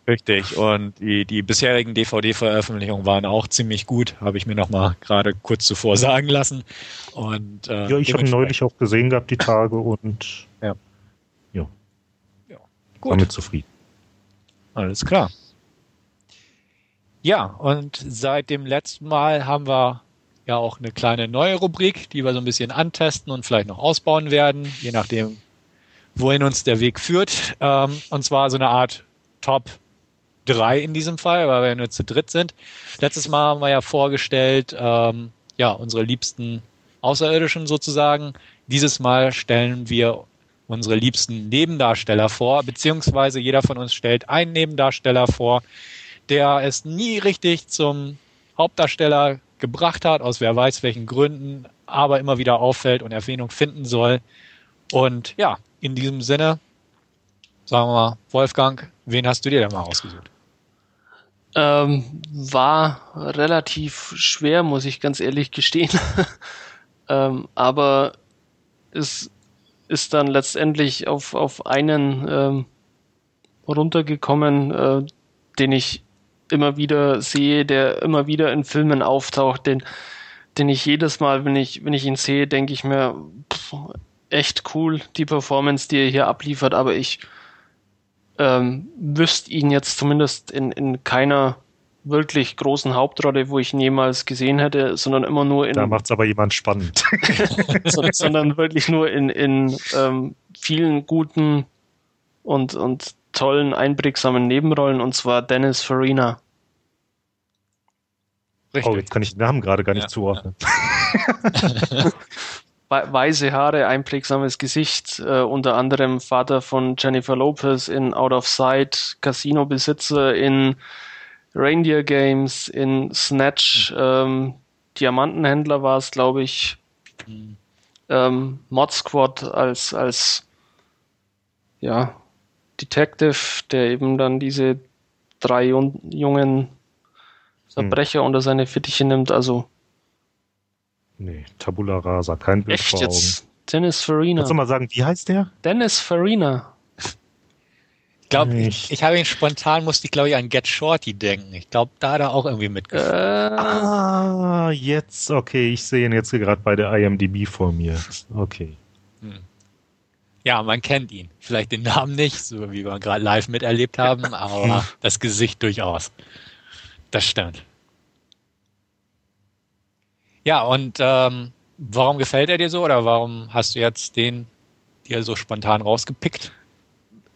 Richtig. Und die, die bisherigen DVD-Veröffentlichungen waren auch ziemlich gut, habe ich mir noch mal gerade kurz zuvor sagen lassen. Und, äh, Ja, ich habe ihn neulich auch gesehen gehabt, die Tage, und Ja. ja, Gut, damit zufrieden. alles klar. Ja, und seit dem letzten Mal haben wir ja auch eine kleine neue Rubrik, die wir so ein bisschen antesten und vielleicht noch ausbauen werden, je nachdem, wohin uns der Weg führt. Ähm, und zwar so eine Art Top 3 in diesem Fall, weil wir ja nur zu dritt sind. Letztes Mal haben wir ja vorgestellt, ähm, ja, unsere liebsten Außerirdischen sozusagen. Dieses Mal stellen wir unsere liebsten Nebendarsteller vor, beziehungsweise jeder von uns stellt einen Nebendarsteller vor, der es nie richtig zum Hauptdarsteller gebracht hat, aus wer weiß welchen Gründen, aber immer wieder auffällt und Erwähnung finden soll. Und ja, in diesem Sinne, sagen wir mal, Wolfgang, wen hast du dir denn mal ausgesucht? Ähm, war relativ schwer, muss ich ganz ehrlich gestehen. ähm, aber es ist dann letztendlich auf, auf einen ähm, runtergekommen, äh, den ich immer wieder sehe, der immer wieder in Filmen auftaucht, den, den ich jedes Mal, wenn ich, wenn ich ihn sehe, denke ich mir, pff, echt cool, die Performance, die er hier abliefert, aber ich ähm, wüsste ihn jetzt zumindest in, in keiner wirklich großen Hauptrolle, wo ich ihn jemals gesehen hätte, sondern immer nur in, Da macht es aber jemand spannend. so, sondern wirklich nur in, in ähm, vielen guten und, und tollen, einprägsamen Nebenrollen, und zwar Dennis Farina. Richtig. Oh, jetzt kann ich den Namen gerade gar nicht Ja, zuordnen. We- Weiße Haare, einprägsames Gesicht, äh, unter anderem Vater von Jennifer Lopez in Out of Sight, Casino-Besitzer in Reindeer Games, in Snatch, ähm, Diamantenhändler war es, glaube ich, Mhm. ähm, Mod Squad als, als ja, Detective, der eben dann diese drei jun jungen Verbrecher unter seine Fittiche nimmt. Also Nee, Tabula Rasa, kein Bild echt vor Augen. jetzt. Dennis Farina. Kannst du mal sagen, wie heißt der? Dennis Farina. Ich glaube, ich, ich habe ihn spontan, musste ich glaube ich an Get Shorty denken. Ich glaube, da hat er auch irgendwie mitgespielt. Äh, Ah, jetzt, okay, ich sehe ihn jetzt gerade bei der IMDb vor mir. Okay. Ja, man kennt ihn. Vielleicht den Namen nicht, so wie wir gerade live miterlebt haben, aber das Gesicht durchaus. Das stimmt. Ja, und ähm, warum gefällt er dir so oder warum hast du jetzt den dir so spontan rausgepickt?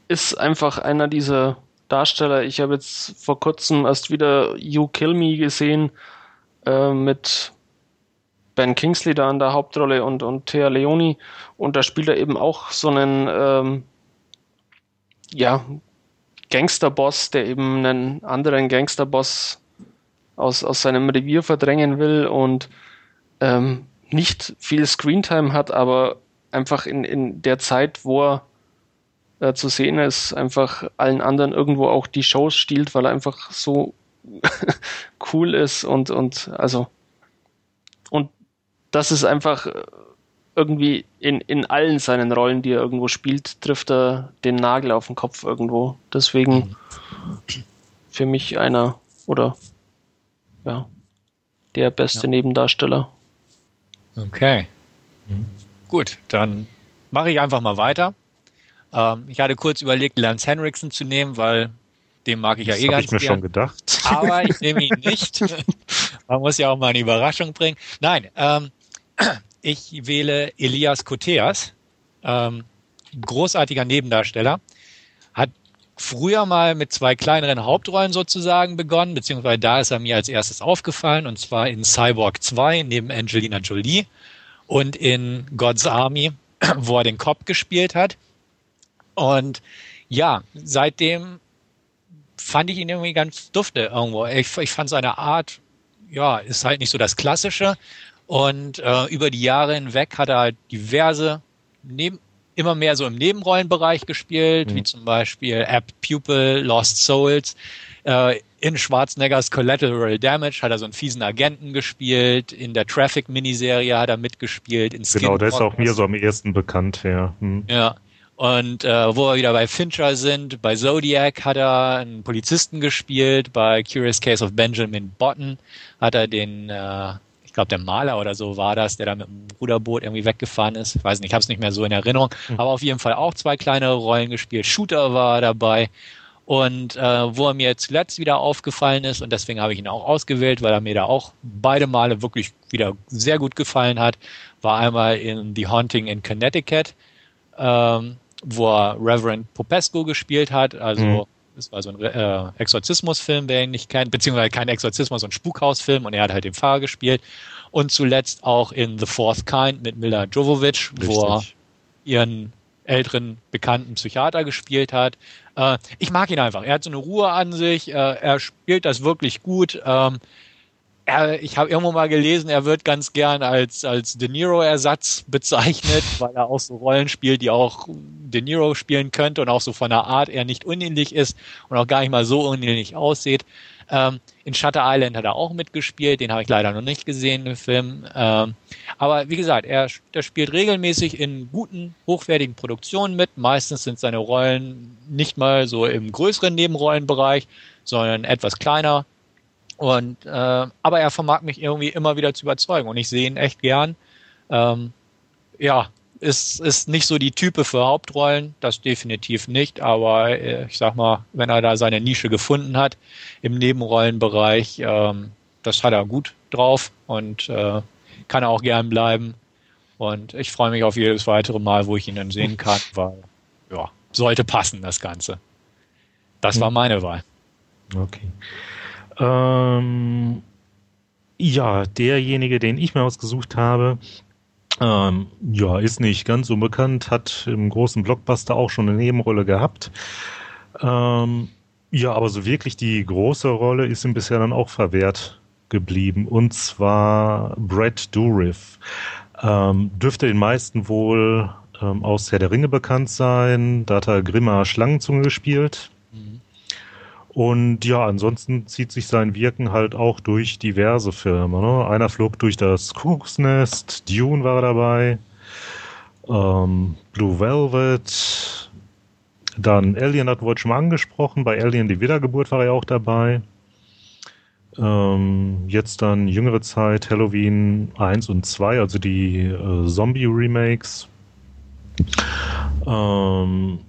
ist einfach einer dieser Darsteller. Ich habe jetzt vor kurzem erst wieder You Kill Me gesehen äh, mit Ben Kingsley da in der Hauptrolle und, und Thea Leoni. Und da spielt er eben auch so einen, ähm, ja, Gangsterboss, der eben einen anderen Gangsterboss aus, aus seinem Revier verdrängen will und ähm, nicht viel Screentime hat, aber einfach in, in der Zeit, wo er äh, zu sehen ist, einfach allen anderen irgendwo auch die Shows stiehlt, weil er einfach so cool ist und, und also und das ist einfach irgendwie in, in allen seinen Rollen, die er irgendwo spielt, trifft er den Nagel auf den Kopf irgendwo. Deswegen für mich einer oder ja, der beste ja. Nebendarsteller. Okay. Mhm. Gut, dann mache ich einfach mal weiter. Ähm, ich hatte kurz überlegt, Lance Henriksen zu nehmen, weil den mag ich ja das eh ganz ich mir gern. schon gedacht. Aber ich nehme ihn nicht. Man muss ja auch mal eine Überraschung bringen. Nein, ähm, ich wähle Elias Koteas, ähm, großartiger Nebendarsteller, hat früher mal mit zwei kleineren Hauptrollen sozusagen begonnen, beziehungsweise da ist er mir als erstes aufgefallen, und zwar in Cyborg 2 neben Angelina Jolie und in God's Army, wo er den Cop gespielt hat. Und ja, seitdem fand ich ihn irgendwie ganz dufte irgendwo. Ich, ich fand seine Art, ja, ist halt nicht so das Klassische. Und äh, über die Jahre hinweg hat er halt diverse, neben, immer mehr so im Nebenrollenbereich gespielt, mhm. wie zum Beispiel App Pupil, Lost Souls. Äh, in Schwarzeneggers Collateral Damage hat er so einen fiesen Agenten gespielt. In der Traffic-Miniserie hat er mitgespielt. In Skin genau, der ist auch mir so am ersten bekannt, ja. Hm. Ja. Und äh, wo wir wieder bei Fincher sind, bei Zodiac hat er einen Polizisten gespielt, bei Curious Case of Benjamin Button hat er den, äh, ich glaube der Maler oder so war das, der da mit dem Ruderboot irgendwie weggefahren ist. Ich weiß nicht, ich habe es nicht mehr so in Erinnerung, mhm. aber auf jeden Fall auch zwei kleinere Rollen gespielt. Shooter war dabei. Und äh, wo er mir zuletzt wieder aufgefallen ist, und deswegen habe ich ihn auch ausgewählt, weil er mir da auch beide Male wirklich wieder sehr gut gefallen hat, war einmal in The Haunting in Connecticut. Ähm, wo er Reverend Popesco gespielt hat. Also mhm. Das war so ein äh, Exorzismusfilm, wer ihn nicht kennt, beziehungsweise kein Exorzismus, sondern Spukhausfilm und er hat halt den Pfarrer gespielt. Und zuletzt auch in The Fourth Kind mit Mila Jovovich, Richtig. wo er ihren älteren bekannten Psychiater gespielt hat. Äh, ich mag ihn einfach. Er hat so eine Ruhe an sich. Äh, er spielt das wirklich gut. Ähm, er, ich habe irgendwo mal gelesen, er wird ganz gern als, als De Niro-Ersatz bezeichnet, weil er auch so Rollen spielt, die auch De Niro spielen könnte und auch so von der Art eher nicht unähnlich ist und auch gar nicht mal so unähnlich aussieht. Ähm, in Shutter Island hat er auch mitgespielt, den habe ich leider noch nicht gesehen im Film. Ähm, aber wie gesagt, er, er spielt regelmäßig in guten, hochwertigen Produktionen mit. Meistens sind seine Rollen nicht mal so im größeren Nebenrollenbereich, sondern etwas kleiner und äh, aber er vermag mich irgendwie immer wieder zu überzeugen und ich sehe ihn echt gern. Ähm, ja, ist, ist nicht so die Type für Hauptrollen, das definitiv nicht, aber äh, ich sag mal, wenn er da seine Nische gefunden hat im Nebenrollenbereich, ähm, das hat er gut drauf und äh, kann er auch gern bleiben. Und ich freue mich auf jedes weitere Mal, wo ich ihn dann sehen kann, weil ja, sollte passen, das Ganze. Das war hm. meine Wahl. Okay. Ähm, ja, derjenige, den ich mir ausgesucht habe, ähm, ja, ist nicht ganz unbekannt, hat im großen Blockbuster auch schon eine Nebenrolle gehabt. Ähm, ja, aber so wirklich die große Rolle ist ihm bisher dann auch verwehrt geblieben. Und zwar Brad Dourif. Ähm, dürfte den meisten wohl ähm, aus Herr der Ringe bekannt sein. Da hat er Grimmer Schlangenzunge gespielt. Und ja, ansonsten zieht sich sein Wirken halt auch durch diverse Filme. Ne? Einer flog durch das Kuckucksnest, Dune war dabei, ähm, Blue Velvet, dann Alien hat wohl schon mal angesprochen, bei Alien die Wiedergeburt war er auch dabei. Ähm, jetzt dann jüngere Zeit Halloween 1 und 2, also die äh, Zombie-Remakes. Ähm,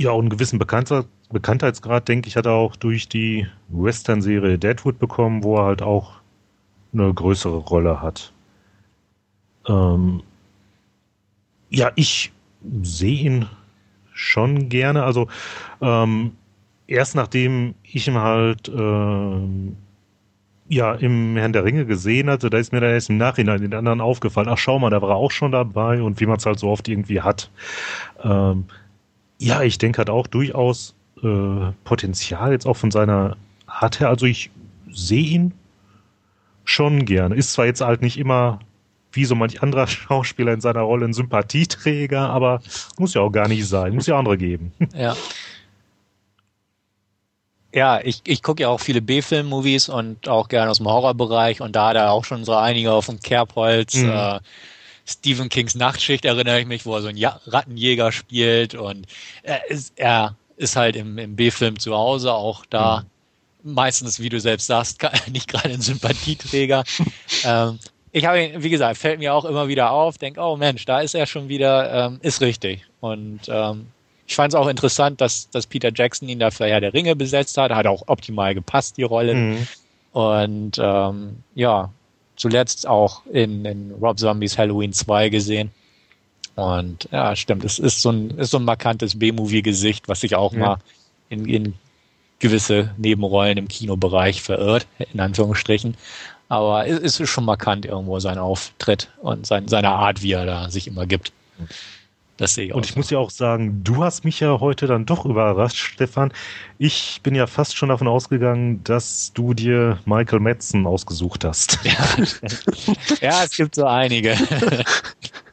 ja, und einen gewissen Bekanntheitsgrad, denke ich, hat er auch durch die Western-Serie Deadwood bekommen, wo er halt auch eine größere Rolle hat. Ähm, ja, ich sehe ihn schon gerne. Also ähm, erst nachdem ich ihm halt ähm, ja im Herrn der Ringe gesehen hatte, da ist mir dann erst im Nachhinein den anderen aufgefallen, ach schau mal, da war er auch schon dabei und wie man es halt so oft irgendwie hat. Ähm, ja, ich denke hat auch durchaus äh, Potenzial jetzt auch von seiner Art her. Also ich sehe ihn schon gerne. Ist zwar jetzt halt nicht immer wie so manch anderer Schauspieler in seiner Rolle ein Sympathieträger, aber muss ja auch gar nicht sein. Muss ja andere geben. Ja. Ja, ich, ich gucke ja auch viele B-Film-Movies und auch gerne aus dem Horrorbereich und da hat er auch schon so einige auf dem Kerbholz. Mhm. Äh, Stephen Kings Nachtschicht erinnere ich mich, wo er so einen ja Rattenjäger spielt und er ist, er ist halt im, im B-Film zu Hause auch da. Mhm. Meistens, wie du selbst sagst, nicht gerade ein Sympathieträger. ähm, ich habe ihn, wie gesagt, fällt mir auch immer wieder auf, denke, oh Mensch, da ist er schon wieder, ähm, ist richtig. Und ähm, ich fand es auch interessant, dass, dass Peter Jackson ihn da für Herr der Ringe besetzt hat. Hat auch optimal gepasst, die Rolle. Mhm. Und ähm, ja, zuletzt auch in, in Rob Zombies Halloween 2 gesehen. Und ja, stimmt, es ist so ein, ist so ein markantes B-Movie-Gesicht, was sich auch ja. mal in, in gewisse Nebenrollen im Kinobereich verirrt, in Anführungsstrichen. Aber es ist schon markant irgendwo sein Auftritt und sein, seine Art, wie er da sich immer gibt. Das sehe ich auch. Und ich so. muss ja auch sagen, du hast mich ja heute dann doch überrascht, Stefan. Ich bin ja fast schon davon ausgegangen, dass du dir Michael Metzen ausgesucht hast. Ja, ja es gibt so einige.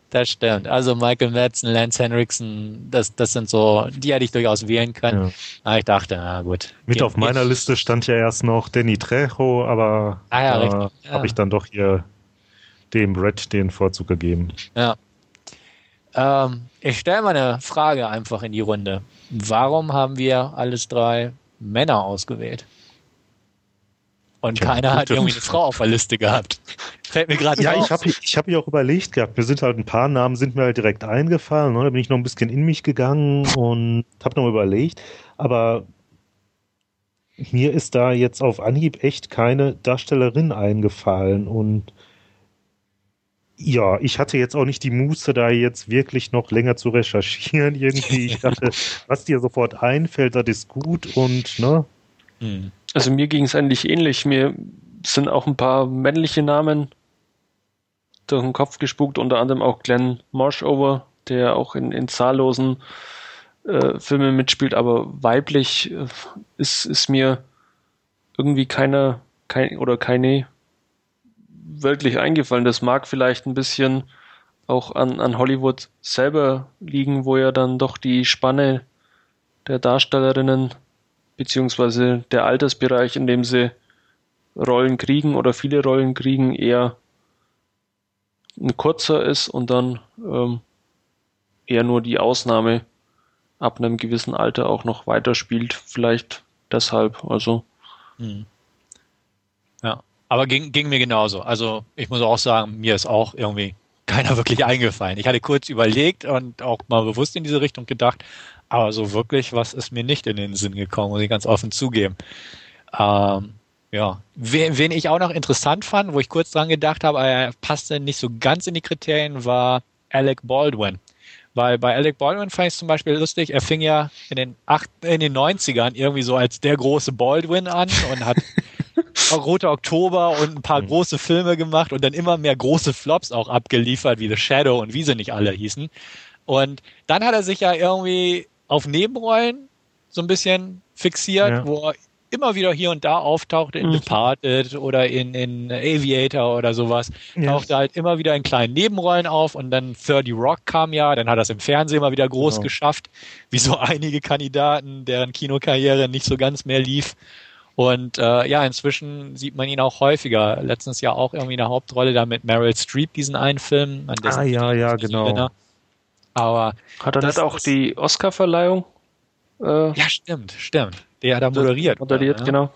Das stimmt. Also Michael Madsen, Lance Henriksen, das, das sind so, die hätte ich durchaus wählen können. Ja. Aber ich dachte, na gut. Mit auf meiner Liste stand ja erst noch Danny Trejo, aber ah, ja, äh, ja. habe ich dann doch hier dem Brett den Vorzug gegeben. Ja. Ähm, ich stelle mal eine Frage einfach in die Runde. Warum haben wir alles drei Männer ausgewählt? Und ja, keiner hat irgendwie eine Frau auf der Liste gehabt. Fällt mir gerade Ja, auf. ich habe ich hab ja auch überlegt gehabt. Mir sind halt ein paar Namen sind mir halt direkt eingefallen. Ne? Da bin ich noch ein bisschen in mich gegangen und habe noch überlegt. Aber mir ist da jetzt auf Anhieb echt keine Darstellerin eingefallen und ja, ich hatte jetzt auch nicht die Muße, da jetzt wirklich noch länger zu recherchieren irgendwie. Ich dachte, was dir sofort einfällt, das ist gut und ne. Hm. Also mir ging es eigentlich ähnlich. Mir sind auch ein paar männliche Namen durch den Kopf gespuckt, unter anderem auch Glenn Marshover, der auch in, in zahllosen äh, Filmen mitspielt, aber weiblich äh, ist, ist mir irgendwie keiner kein, oder keine wirklich eingefallen. Das mag vielleicht ein bisschen auch an, an Hollywood selber liegen, wo ja dann doch die Spanne der Darstellerinnen beziehungsweise der Altersbereich, in dem sie Rollen kriegen oder viele Rollen kriegen, eher ein kurzer ist und dann ähm, eher nur die Ausnahme ab einem gewissen Alter auch noch weiterspielt. Vielleicht deshalb, also. Hm. Aber ging, ging mir genauso. Also ich muss auch sagen, mir ist auch irgendwie keiner wirklich eingefallen. Ich hatte kurz überlegt und auch mal bewusst in diese Richtung gedacht, aber so wirklich was ist mir nicht in den Sinn gekommen, muss ich ganz offen zugeben. Ähm, ja, wen, wen ich auch noch interessant fand, wo ich kurz dran gedacht habe, er passte nicht so ganz in die Kriterien, war Alec Baldwin. Weil bei Alec Baldwin fand ich es zum Beispiel lustig, er fing ja in den, acht, in den 90ern irgendwie so als der große Baldwin an und hat Roter Oktober und ein paar mhm. große Filme gemacht und dann immer mehr große Flops auch abgeliefert, wie The Shadow und wie sie nicht alle hießen. Und dann hat er sich ja irgendwie auf Nebenrollen so ein bisschen fixiert, ja. wo er immer wieder hier und da auftauchte in mhm. Departed oder in, in Aviator oder sowas. Ja. Tauchte halt immer wieder in kleinen Nebenrollen auf und dann 30 Rock kam ja, dann hat er es im Fernsehen immer wieder groß genau. geschafft, wie so einige Kandidaten, deren Kinokarriere nicht so ganz mehr lief. Und äh, ja, inzwischen sieht man ihn auch häufiger. Letztens ja auch irgendwie eine Hauptrolle da mit Meryl Streep, diesen einen Film. ah ja, ja, genau. Gewinner. Aber hat er nicht auch die Oscar-Verleihung? Äh, ja, stimmt, stimmt. Der hat da moderiert. Moderiert, ja. genau.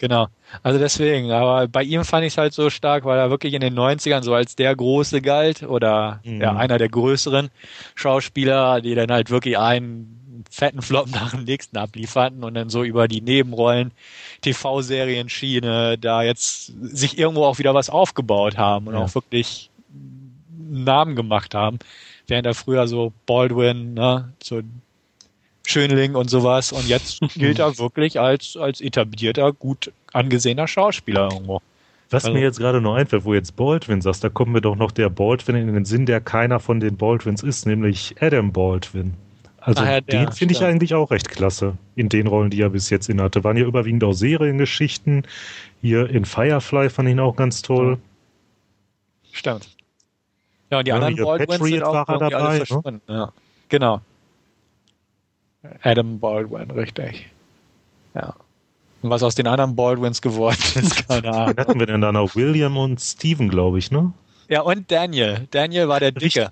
Genau. Also deswegen, aber bei ihm fand ich es halt so stark, weil er wirklich in den 90ern so als der Große galt oder mhm. ja, einer der größeren Schauspieler, die dann halt wirklich einen fetten Flop nach dem nächsten ablieferten und dann so über die Nebenrollen, TV-Serien-Schiene da jetzt sich irgendwo auch wieder was aufgebaut haben und ja. auch wirklich einen Namen gemacht haben. Während er früher so Baldwin, ne, so Schönling und sowas und jetzt gilt er wirklich als, als etablierter, gut angesehener Schauspieler irgendwo. Was Also- mir jetzt gerade noch einfällt, wo jetzt Baldwin sagst, da kommt mir doch noch der Baldwin in den Sinn, der keiner von den Baldwins ist, nämlich Adam Baldwin. Also Ach ja, den finde ich eigentlich auch recht klasse in den Rollen, die er bis jetzt innehatte. Waren ja überwiegend auch Seriengeschichten. Hier in Firefly fand ich ihn auch ganz toll. Stimmt. Ja, und die Ja, anderen Baldwins Patriot sind auch dabei, alle ne? verschwunden. Ja. Genau. Adam Baldwin, richtig. Ja. Und was aus den anderen Baldwins geworden ist, keine Ahnung. hatten wir denn da noch? William und Steven, glaube ich, ne? Ja, und Daniel. Daniel war der Dicke.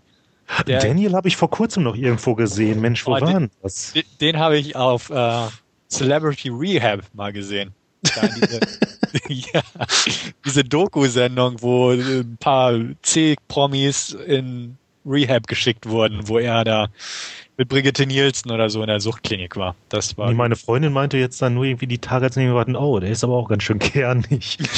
Der, Daniel habe ich vor kurzem noch irgendwo gesehen. Mensch, wo Oh, den- war denn das? Den, den habe ich auf äh, Celebrity Rehab mal gesehen. Diese, ja, diese Doku-Sendung, wo ein paar C-Promis in Rehab geschickt wurden, wo er da mit Brigitte Nielsen oder so in der Suchtklinik war. Das war Nee, meine Freundin meinte jetzt dann nur irgendwie die Tage, als wir warten, oh, der ist aber auch ganz schön kernig.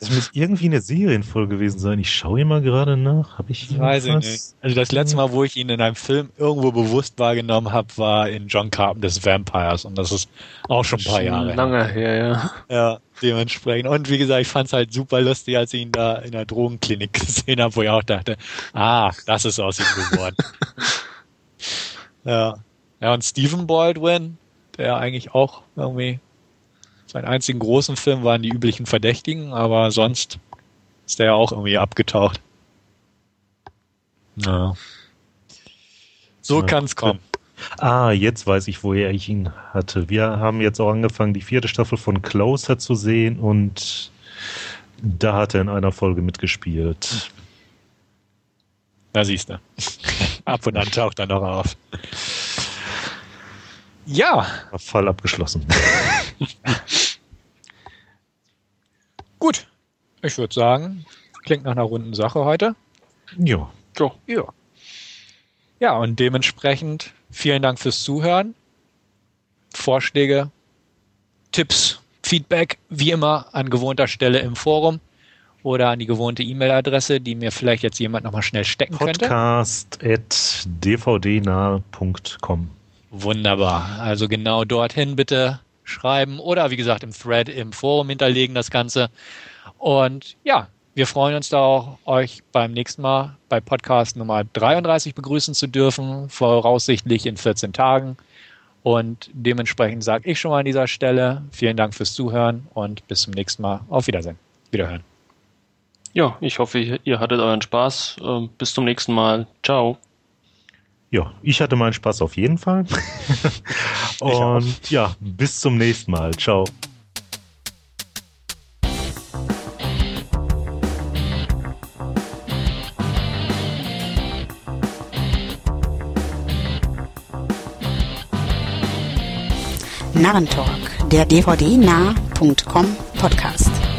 Das muss irgendwie eine Serienfolge gewesen sein. Ich schaue hier mal gerade nach. Habe ich weiß ich nicht. Also das letzte Mal, wo ich ihn in einem Film irgendwo bewusst wahrgenommen habe, war in John Carpenter's Vampires und das ist auch schon ein paar Jahre. her. Lange her, ja. Ja, dementsprechend. Und wie gesagt, ich fand es halt super lustig, als ich ihn da in der Drogenklinik gesehen habe, wo ich auch dachte, ah, das ist aus ihm geworden. ja. Ja, und Stephen Baldwin, der eigentlich auch irgendwie sein einzigen großen Film waren die üblichen Verdächtigen, aber sonst ist der ja auch irgendwie abgetaucht. Ja. So Ja. kann's kommen. Ah, jetzt weiß ich, woher ich ihn hatte. Wir haben jetzt auch angefangen, die vierte Staffel von Closer zu sehen und da hat er in einer Folge mitgespielt. Da siehst du. Ab und an taucht er noch auf. Ja, Fall abgeschlossen. gut. Ich würde sagen, klingt nach einer runden Sache heute. ja. So, Ja. Ja, und dementsprechend vielen Dank fürs Zuhören. Vorschläge, Tipps, Feedback, wie immer an gewohnter Stelle im Forum oder an die gewohnte E-Mail-Adresse, die mir vielleicht jetzt jemand nochmal schnell stecken könnte. Podcast at dvdnah.com. Wunderbar. Also genau dorthin bitte schreiben oder wie gesagt im Thread im Forum hinterlegen das Ganze. Und ja, wir freuen uns da auch, euch beim nächsten Mal bei Podcast Nummer 33 begrüßen zu dürfen, voraussichtlich in 14 Tagen. Und dementsprechend sage ich schon mal an dieser Stelle vielen Dank fürs Zuhören und bis zum nächsten Mal. Auf Wiedersehen. Wiederhören. Ja, ich hoffe, ihr hattet euren Spaß. Ähm, bis zum nächsten Mal. Ciao. Ja, ich hatte meinen Spaß auf jeden Fall. auch. Und ja, bis zum nächsten Mal. Ciao. Narrentalk, der dvdnah.com Podcast.